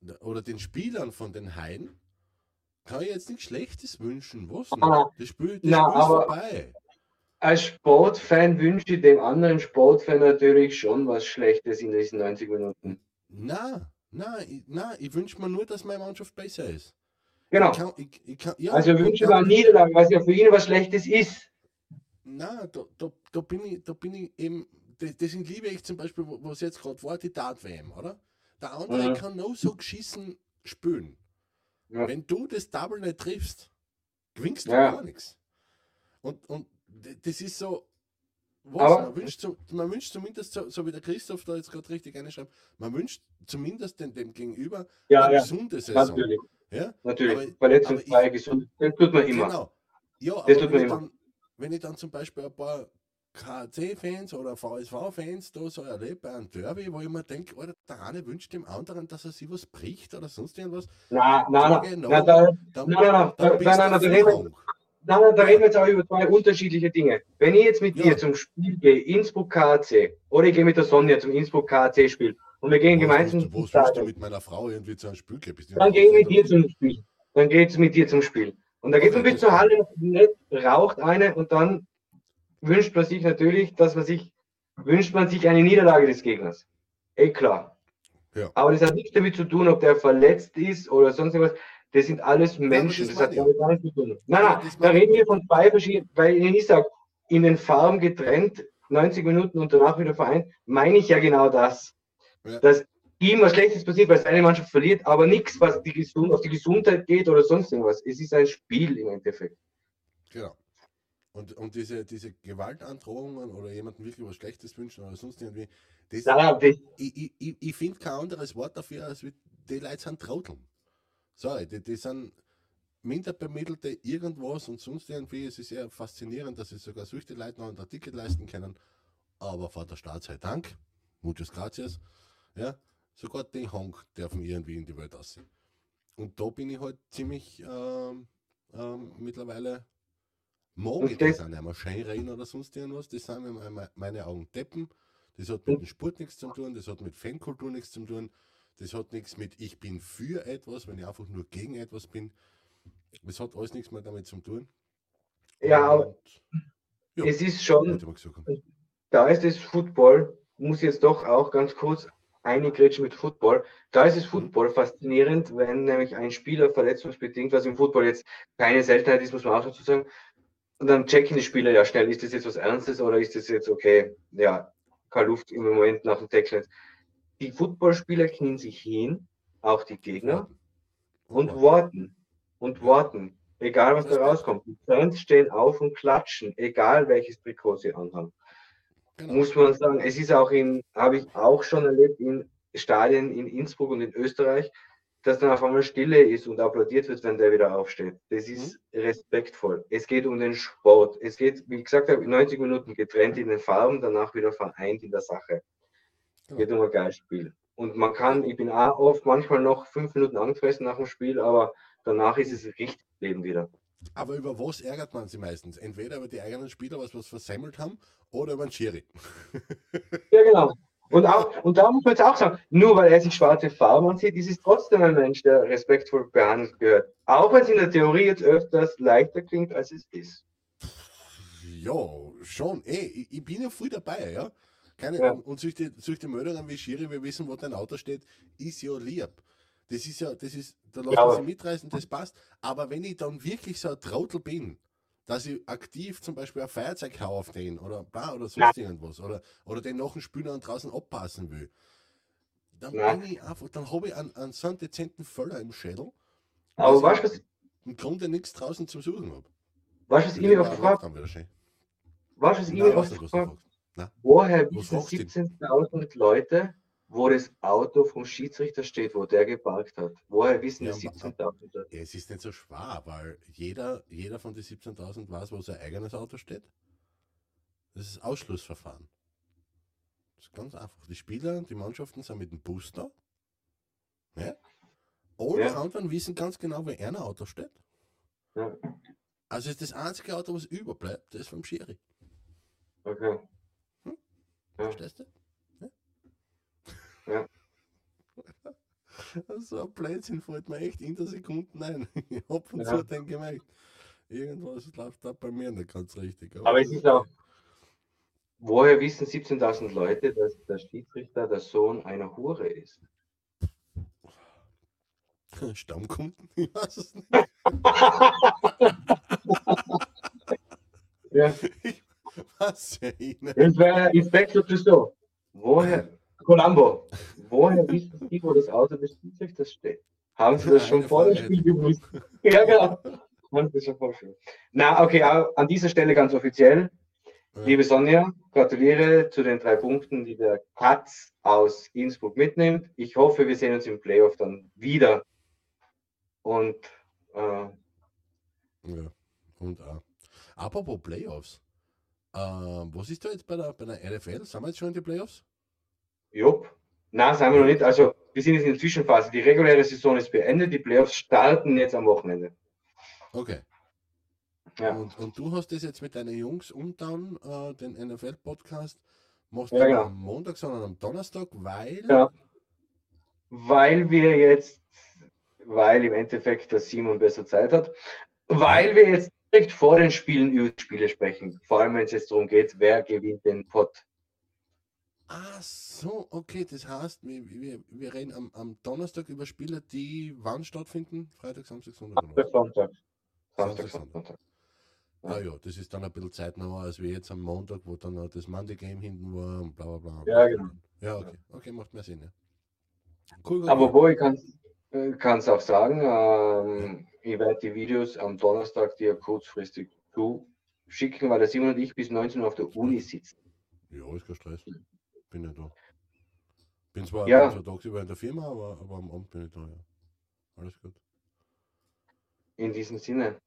der, oder den Spielern von den Haien kann ich jetzt nichts Schlechtes wünschen. Was? Ah, das Spiel, das na, Spiel ist vorbei. Als Sportfan wünsche ich dem anderen Sportfan natürlich schon was Schlechtes in diesen 90 Minuten. Na, na, ich, na, ich wünsche mir nur, dass meine Mannschaft besser ist. Genau. Ich kann, ich, ich kann, ja, Also ich wünsche mir Niederlagen, was ja für ihn was Schlechtes ist. Na, da, da, da, bin ich, da bin ich eben, das- deswegen liebe ich zum Beispiel, wo- was jetzt gerade war, die Dart-WM, oder? Der andere Mhm. kann noch so geschissen spielen. Ja. Wenn du das Double nicht triffst, gewinnst du Ja. gar nichts. Und, und das ist so, was, Aber- man, wünscht, man wünscht zumindest, so, so wie der Christoph da jetzt gerade richtig einschreibt, man wünscht zumindest dem, dem Gegenüber Ja, eine ja, gesunde Saison. natürlich. Ja? Natürlich. Verletzungsfrei, gesund. Das tut man immer. Genau. Ja, aber Das tut wenn, man ich immer. dann, wenn ich dann zum Beispiel ein paar KC-Fans oder VSV-Fans da so erlebe bei einem Derby, wo ich mir denke, Alter, der eine wünscht dem anderen, dass er sich was bricht oder sonst irgendwas, Na, na, na, Genau. na, da, dann, Nein, nein, nein, dann nein, bist nein, nein, du da reden wir- Führung. nein, nein, da reden wir jetzt auch über zwei unterschiedliche Dinge. Wenn ich jetzt mit Ja. dir zum Spiel gehe, Innsbruck KAC, oder ich gehe mit der Sonja zum Innsbruck KAC Spiel und wir gehen gemeinsam zum willst du mit meiner Frau irgendwie zu einem Spiel dann gehe ich mit dir zum Spiel. Dann geht es mit dir zum Spiel. Und da geht man bis zur Halle, nicht, raucht eine und dann wünscht man sich natürlich, dass man sich, wünscht man sich eine Niederlage des Gegners. Eh klar. Ja. Aber das hat nichts damit zu tun, ob der verletzt ist oder sonst irgendwas. Das sind alles Menschen. das das hat damit gar nichts zu tun. Nein, Ja, nein, da reden wir von zwei verschiedenen, weil ich sage, in den Farben getrennt, 90 Minuten und danach wieder vereint, meine ich ja genau das. Ja. Dass ihm was Schlechtes passiert, weil seine Mannschaft verliert, aber nichts, was die Gesund auf die Gesundheit geht oder sonst irgendwas. Es ist ein Spiel im Endeffekt. Genau. Und, und diese, diese Gewaltandrohungen oder jemandem wirklich was Schlechtes wünschen oder sonst irgendwie, das, nein, das, ich, ich, ich, ich finde kein anderes Wort dafür, als wie die Leute sind Trotteln. Sorry, die, die sind minder bemittelte irgendwas und sonst irgendwie. Es ist eher faszinierend, dass sie sogar solche Leute noch ein Ticket leisten können. Aber vor der Staat sei Dank, muchas gracias, ja, sogar die Honk dürfen irgendwie in die Welt aussehen. Und da bin ich halt ziemlich ähm, ähm, mittlerweile mag ich das auch nicht mehr schön reden oder sonst irgendwas. Das sind meine, meine Augen Deppen. Das hat mit dem Sport nichts zu tun, das hat mit Fankultur nichts zu tun, das hat nichts mit ich bin für etwas, wenn ich einfach nur gegen etwas bin. Das hat alles nichts mehr damit zu tun. Ja, aber ja, es ist schon, da ist es Football, muss jetzt doch auch ganz kurz eingrätschen mit Football. Da ist es Football faszinierend, wenn nämlich ein Spieler verletzungsbedingt, was im Football jetzt keine Seltenheit ist, muss man auch dazu sagen, und dann checken die Spieler ja schnell, ist das jetzt was Ernstes oder ist das jetzt okay, ja, keine Luft im Moment nach dem Tackle. Die Footballspieler knien sich hin, auch die Gegner, und warten. Und warten. Egal, was da rauskommt. Die Fans stehen auf und klatschen, egal welches Trikot sie anhaben Genau. muss man sagen, es ist auch in, habe ich auch schon erlebt, in Stadien in Innsbruck und in Österreich, dass dann auf einmal Stille ist und applaudiert wird, wenn der wieder aufsteht. Das ist respektvoll. Es geht um den Sport. Es geht, wie gesagt, habe, 90 Minuten getrennt in den Farben, danach wieder vereint in der Sache. Genau. Geht um ein geiles Spiel. Und man kann, ich bin auch oft manchmal noch fünf Minuten angefressen nach dem Spiel, aber danach ist es richtig Leben wieder. Aber über was ärgert man sich meistens? Entweder über die eigenen Spieler, was was versemmelt haben, oder über den Schiri. <laughs> Ja, genau. Und, auch, und da muss man jetzt auch sagen, nur weil er sich schwarze Farben ansieht, ist es trotzdem ein Mensch, der respektvoll behandelt gehört. Auch wenn es in der Theorie jetzt öfters leichter klingt, als es ist. Ja, schon. Ey, ich, bin ja voll dabei, ja. Keine, Ja. Und solche, solche Meldungen wie Schiri, wir wissen, wo dein Auto steht, ist ja lieb. Das ist ja, das ist, da lassen aber- sie mitreißen, das passt. Aber wenn ich dann wirklich so ein Trottel bin, dass ich aktiv zum Beispiel ein Feuerzeug hau auf den oder bla oder sonst irgendwas oder, oder den noch einen Spüler draußen abpassen will, dann Nein. bin ich einfach, dann habe ich einen, einen so einen dezenten Völler im Schädel, Aber weißt du, was, im Grunde nichts draußen zum Suchen habe. weißt, du, was ich? Dann wieder schön. Weißt du, was ich Nein, mich ich Nein. Woher wissen fragst du? 17.000 Leute, wo das Auto vom Schiedsrichter steht, wo der geparkt hat? Woher wissen Ja, die aber- 17.000 Leute? Ja, es ist nicht so schwer, weil jeder, jeder von den 17.000 weiß, wo sein eigenes Auto steht. Das ist Ausschlussverfahren. Das ist ganz einfach. Die Spieler, die Mannschaften sind mit dem Bus da. Ja? Alle Ja. anderen wissen ganz genau, wo ein Auto steht. Ja. Also ist das einzige Auto, was überbleibt, das ist vom Schiri. Okay. Ja. Verstehst du? Ja. <laughs> So ein Blödsinn fällt mir echt in der Sekunde ein. <laughs> Ich hab und Ja. zu den gemerkt. Irgendwas läuft da bei mir nicht ganz richtig. Aber es ist auch, woher wissen 17.000 Leute, dass der Schiedsrichter der Sohn einer Hure ist? <laughs> Stammkunden? Ich weiß es nicht. Ja. <laughs> Was ja. Das wäre Inspektor Clouseau. Woher, Columbo, woher <laughs> wissen Sie, wo das Auto des Schiedsrichters steht? Haben Sie das schon Eine vor dem Spiel gewusst? <laughs> Ja, genau. Haben Sie das schon vorstellen. Na, okay, an dieser Stelle ganz offiziell. Ja. Liebe Sonja, gratuliere zu den drei Punkten, die der Katz aus Innsbruck mitnimmt. Ich hoffe, wir sehen uns im Playoff dann wieder. Und äh, Ja, und auch. Apropos Playoffs. Ähm, was ist da jetzt bei der, bei der NFL? Sind wir jetzt schon in die Playoffs? Jupp. Na, sagen wir noch nicht. Also, wir sind jetzt in der Zwischenphase. Die reguläre Saison ist beendet. Die Playoffs starten jetzt am Wochenende. Okay. Ja. Und, und du hast das jetzt mit deinen Jungs und dann äh, den NFL-Podcast machst du Ja, nicht genau. am Montag, sondern am Donnerstag, weil. Ja. Weil wir jetzt, weil im Endeffekt der Simon besser Zeit hat, weil wir jetzt direkt vor den Spielen über die Spiele sprechen. Vor allem, wenn es jetzt darum geht, wer gewinnt den Pot. Ah, so, okay. Das heißt, wir, wir, wir reden am, am Donnerstag über Spiele, die wann stattfinden? Freitag, Samstag, Sonntag was? Sonntag. Samstag, Samstag, Sonntag. Ah ja, das ist dann ein bisschen zeitnah als wir jetzt am Montag, wo dann noch das Monday Game hinten war und bla bla bla. Ja, genau. Ja, okay. Okay, macht mehr Sinn, ja. Cool, cool, Aber wo ich kann es auch sagen, ähm, ich werde die Videos am Donnerstag dir kurzfristig zuschicken, weil der Simon und ich bis 19 Uhr auf der Uni sitzen. Ja, ist kein Stress. Bin ja da. Bin zwar, Ja. tagsüber in der Firma, aber, aber am Abend bin ich da, ja. Alles gut. In diesem Sinne.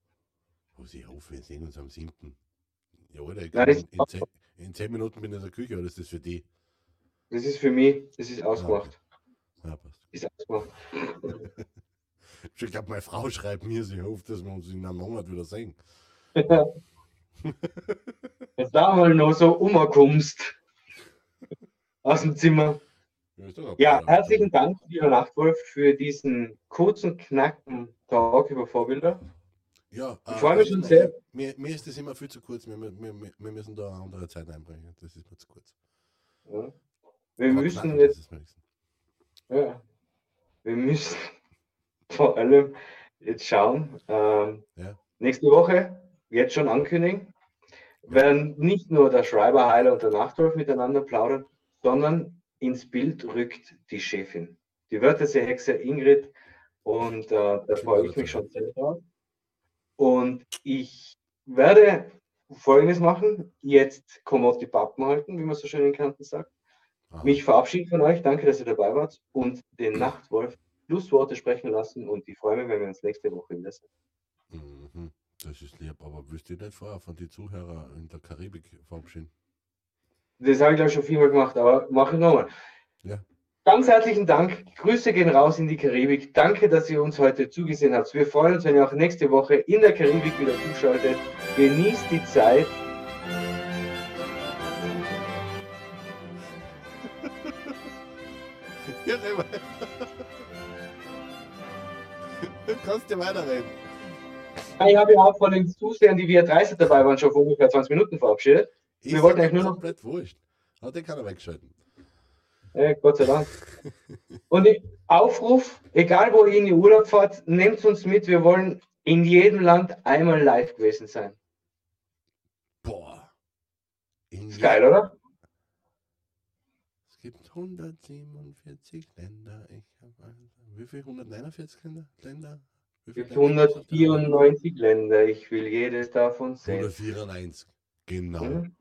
Was ich hoffe, wir sehen uns am 7. Ja, Alter, ich Nein, kann in, in, zehn, in 10 Minuten bin ich in der Küche, oder ist das für die? Das ist für mich, das ist ausgemacht. Ja, passt. Ist ausgemacht. Ich glaube, <laughs> meine Frau schreibt mir, sie hofft, dass wir uns in einem Monat wieder sehen. <laughs> Wenn da mal noch so umkommst aus dem Zimmer. Ja, herzlichen Dank, lieber Nachtwolf, für diesen kurzen, knacken Talk über Vorbilder. Ja, Ich freue mich schon sehr. Mir, mir ist das immer viel zu kurz. Wir, wir, wir, wir müssen da eine andere Zeit einbringen. Das ist mir zu kurz. Ja. Wir Aber müssen knacken, jetzt das ist mir nichts. Ja. Wir müssen <laughs> vor allem jetzt schauen. Ähm, Ja. Nächste Woche, jetzt schon ankündigen, werden nicht nur der Schreiber Heiler und der Nachtwolf miteinander plaudern, sondern ins Bild rückt die Chefin. Die Wörterseehexe Ingrid. Und äh, da freue ich mich schon sehr drauf. Und ich werde Folgendes machen: jetzt Kommod die Pappen halten, wie man so schön in Kanten sagt Aha. mich verabschieden von euch. Danke, dass ihr dabei wart und den Nachtwolf Schlussworte sprechen lassen. Und ich freue mich, wenn wir uns nächste Woche wieder sehen. Mhm, das ist lieb, aber wüsste ich nicht vorher von den Zuhörern in der Karibik verabschieden? Das habe ich, glaube ich, schon viermal gemacht, aber mache ich nochmal. Ja. Ganz herzlichen Dank. Grüße gehen raus in die Karibik. Danke, dass ihr uns heute zugesehen habt. Wir freuen uns, wenn ihr auch nächste Woche in der Karibik wieder zuschaltet. Genießt die Zeit. Kannst ja weiterreden. Ich habe ja auch von den Zusehern, die wir 30 dabei waren, schon vor ungefähr 20 Minuten verabschiedet. Ist Wir wollten eigentlich nur noch- komplett wurscht. Hat den keiner weggeschalten. Ja, Gott sei Dank. Und ich, Aufruf, egal wo ihr in den Urlaub fahrt, nehmt uns mit. Wir wollen in jedem Land einmal live gewesen sein. Boah. In Ist geil, oder? Es gibt 147 Länder. Ich habe wie viel? 149 Länder? Länder? Wie Es viele gibt Länder gibt's auf der Welt? 194 Länder. Ich will jedes davon sehen. 194. Genau. Mhm.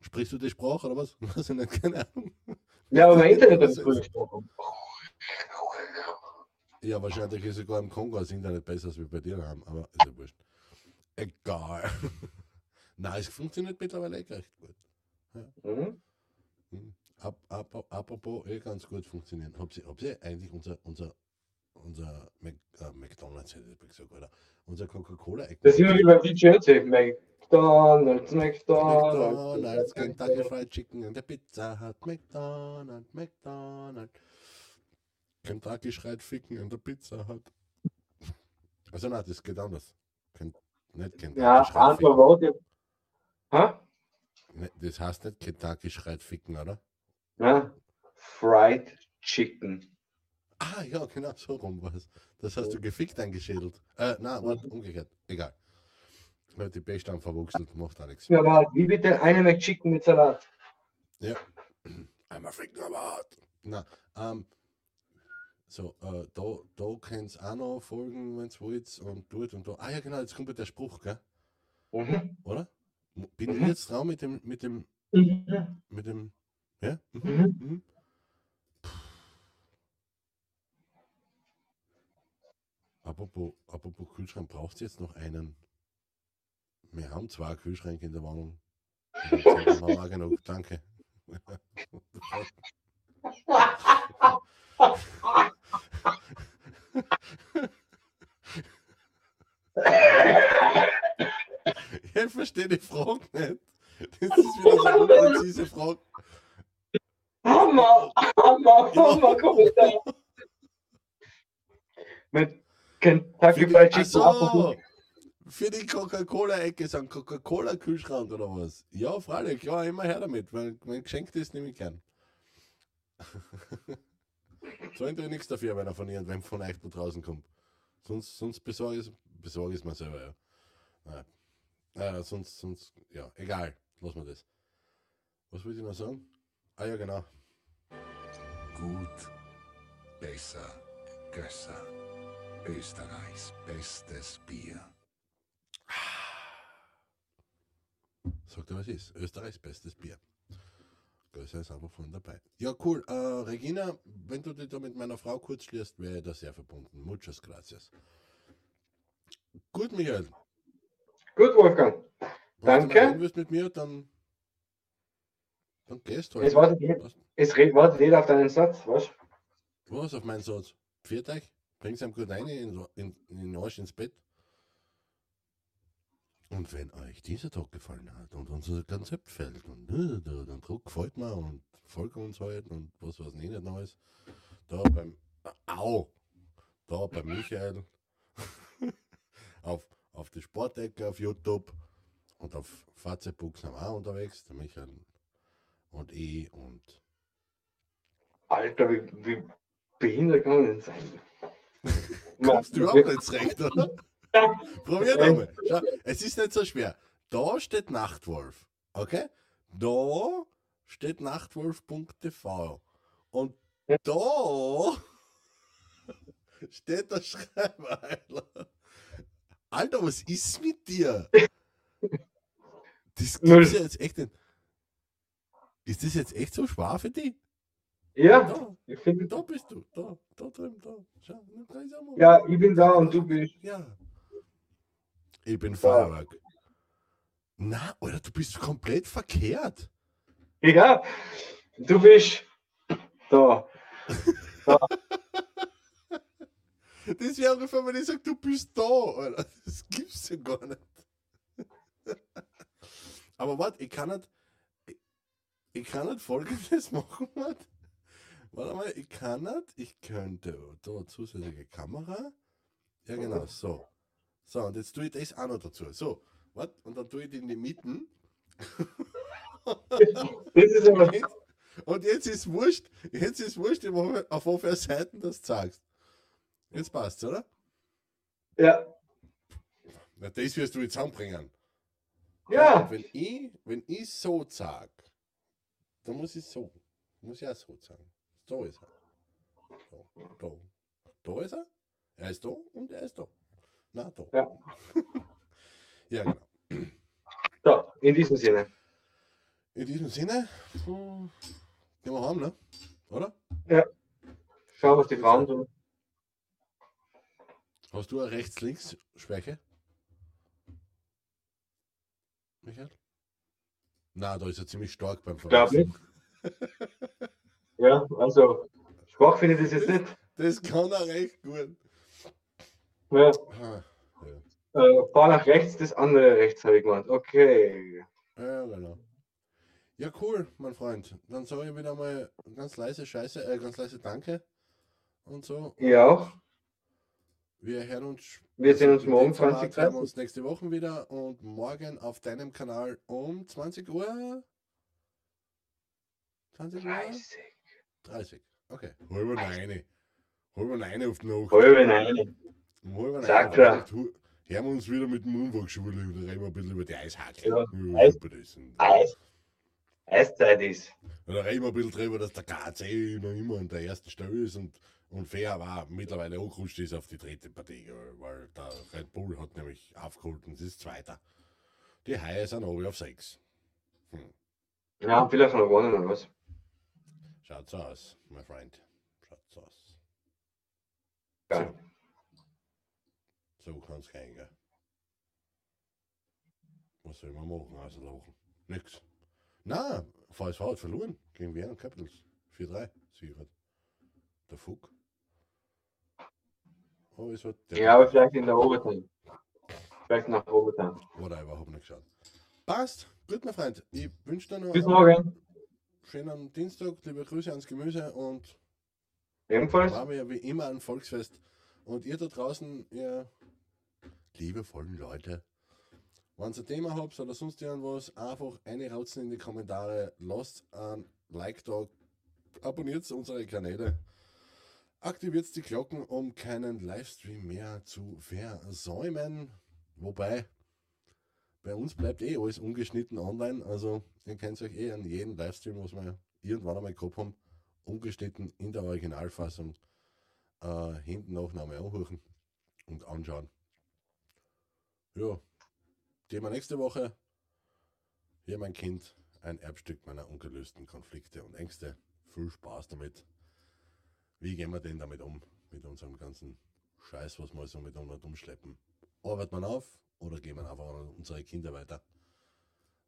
Sprichst du die Sprache oder was? <laughs> Was ich nicht, keine Ahnung. Ja, aber mein Internet hat <laughs> früher ist- gesprochen. Ja, wahrscheinlich ist sogar im Kongo das Internet besser als wir bei dir haben, aber ist ja wurscht. Egal. <laughs> Nein, es funktioniert mittlerweile echt recht gut. Mhm. Hm. Ap ap apropos, eh ganz gut funktionieren. Habt ihr, habt ihr eigentlich unser, unser, unser Mac äh, McDonalds, hätte ich gesagt, oder? Unser Coca-Cola Da sind wir wieder beim DJ McDonalds, McDonalds. McDonalds, Kentucky Fried Chicken und der Pizza hat McDonalds, McDonalds. Kentucky schreit Ficken und der Pizza hat. Also nein, das geht anders. Nicht Kentucky Ja, schreit Ficken. Worte. Ha? Ne, das heißt nicht Kentucky schreit Ficken, oder? Ja. Fried Chicken. Ah, ja, genau, so rum war es. Das hast du gefickt eingeschädelt. Äh, nein, warte, umgekehrt. Egal. Ich hab die Bestamm verwuchselt, macht auch nichts. Ja, aber wie bitte eine McChicken mit Salat? <clears throat> Einmal ficken, aber hart. Na, ähm, so, äh, da, da könnt ihr auch noch folgen, wenn ihr wollt, und tut und da. Ah ja, genau, jetzt kommt ja der Spruch, gell? Mhm. Oder? Bin Mhm. ich jetzt dran mit dem, mit dem, Mhm. mit dem, ja? Mhm. Mhm. Mhm. Apropos, apropos Kühlschrank, braucht ihr jetzt noch einen? Wir haben zwei Kühlschränke in der Wohnung. <laughs> Auch genug, danke. Ich verstehe die Frage nicht. Das ist wieder so eine unpräzise Frage. Hammer, Hammer, Hammer, Kommentar. <laughs> Mit Kentucky Fried Chicken. so, für die Coca-Cola-Ecke sind Coca-Cola-Kühlschrank oder was? Ja, freilich, ja, immer her damit, weil mein Geschenk ist nehme ich gern. <laughs> Sollen ich nichts dafür, wenn er von irgendwem von euch da draußen kommt. Sonst, sonst besorge ich es besorge ich's mir selber, ja. Nein. Äh, sonst, sonst, ja, egal, lassen wir das. Was wollte ich noch sagen? Ah ja, genau. Gut, besser, Gösser. Österreichs bestes Bier. Sagt er, was ist? Österreichs bestes Bier. Gösser ist einfach von dabei. Ja, cool. Äh, Regina, wenn du dich da mit meiner Frau kurz schließt, wäre ich da sehr verbunden. Muchas gracias. Gut, Michael. Gut, Wolfgang. Wenn Danke. du reden willst mit mir, dann, dann gehst du halt. Es wartet, je- Was, es wartet jeder auf deinen Satz, was? was auf meinen Satz? Viert euch? Bring's ihm gut rein in, in, in den Arsch ins Bett. Und wenn euch dieser Tag gefallen hat und unser Konzept fällt und äh, der, gefällt mir und folgt uns halt und was was nicht noch ist, da beim Au, da beim Michael <laughs> auf, auf die Sportecke auf YouTube und auf Facebook sind wir auch unterwegs, der Michael und ich und Alter, wie, wie behindert kann man denn sein? Kommst du überhaupt nicht zurecht, oder? <laughs> Probier nochmal. Es ist nicht so schwer. Da steht Nachtwolf. Okay? Da steht nachtwolf.tv. Und da <laughs> steht der Schreibeiler. Alter, was ist mit dir? Das gibt's ja jetzt echt nicht. Ist das jetzt echt so schwer für dich? Ja, Da, ich finde, da bist du. Da, da drüben, da. Schau, da ja, ich bin da und du bist. Ja. Ich bin Feuerwerk. Na, oder du bist komplett verkehrt. Ja, du bist da. <laughs> Das wäre ungefähr, wenn ich sage, du bist da. Alter. Das gibt's ja gar nicht. <laughs> Aber warte, ich kann nicht. ich kann nicht folgendes <laughs> machen, Mann. Warte mal, ich kann nicht, ich könnte da zusätzliche Kamera. Ja, genau, so. So, und jetzt tue ich das auch noch dazu. So, warte, und dann tue ich die in die Mitten. <laughs> Und jetzt ist wurscht, jetzt ist wurscht, auf welcher Seiten du das sagst. Jetzt passt's, oder? ja, Na, das wirst du jetzt zusammenbringen. ja, Wenn ich, wenn ich so sag, dann muss ich so. Muss ich auch so sagen. So ist er. So, da. Da ist er. Er ist da und er ist da. Na, da. Ja. <laughs> ja, genau. so, in diesem Sinne. In diesem Sinne, gehen wir heim, ne? Oder? Schau, was die Frauen tun. Hast du eine Rechts-Links-Schwäche? Michael? Na, da ist er ziemlich stark beim Verwechseln. <laughs> Ja, also, schwach finde ich das jetzt nicht. Das kann er recht gut. Ja, Ah, ja. äh, fahr nach rechts, das andere rechts habe ich gemeint. Okay. Ja, genau. Ja, cool, mein Freund. Dann sage ich wieder mal ganz leise Scheiße, äh, ganz leise Danke und so. Ihr auch. Wir hören uns. Wir sehen uns in morgen dem Format 20, hören wir uns nächste Woche wieder und morgen auf deinem Kanal um 20 Uhr. 20 Uhr? 30. 30. Okay. Halber neun. Halber neun auf die Nacht. Halbe Nein. Um halber. Nacht hu- Hören wir uns wieder mit dem Unwachschule und reden wir ein bisschen über die Eishacke. Ja, Ja, Eis- Eis. Eiszeit ist. Und da reden wir ein bisschen drüber, dass der KC noch immer an der ersten Stelle ist und, und Fair war mittlerweile angerutscht ist auf die dritte Partie, weil der Red Bull hat nämlich aufgeholt und ist Zweiter. Die Haie sind oben auf sechs. Ja, vielleicht noch gewonnen oder was? Schaut so aus, my friend. Schaut so aus. Ja. So kann's gehen, gell? Was soll man machen, außer lachen? Nix. Na, VSV hat verloren gegen Vienna Capitals. 4-3 sichert. Der Fuck. Oh, es hat Ja, aber vielleicht in der Overtime. Vielleicht nach Overtime. Whatever, hab nicht geschaut. Passt. Gut, mein Freund. Ich wünsche dir noch Bis morgen. Schönen Dienstag. Liebe Grüße ans Gemüse und Ebenfalls. war mir ja wie immer ein Volksfest. Und ihr da draußen, ihr liebevollen Leute, wenn ihr ein Thema habt oder sonst irgendwas, einfach eine rauzen in die Kommentare, lasst ein Like da, abonniert unsere Kanäle, aktiviert die Glocken, um keinen Livestream mehr zu versäumen. Wobei, bei uns bleibt eh alles ungeschnitten online, also ihr könnt euch eh an jeden Livestream, was wir irgendwann einmal gehabt haben, ungeschnitten in der Originalfassung äh, hinten noch einmal anhören und anschauen. Ja, Thema nächste Woche. Hier mein Kind, ein Erbstück meiner ungelösten Konflikte und Ängste. Viel Spaß damit. Wie gehen wir denn damit um? Mit unserem ganzen Scheiß, was wir so mit uns umschleppen. Arbeitet man auf oder gehen wir einfach unsere Kinder weiter?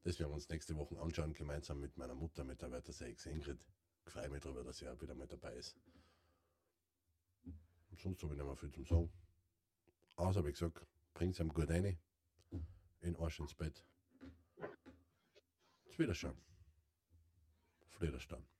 Das werden wir uns nächste Woche anschauen, gemeinsam mit meiner Mutter, mit der Wörter 6 Ingrid. Ich freue mich darüber, dass sie auch wieder mit dabei ist. Sonst habe ich nicht mehr viel zum Sagen. Außer, wie gesagt, bringt es ihm gut rein. In Arsch ins Bett. Jetzt Wiederschauen. Auf Wiederstand.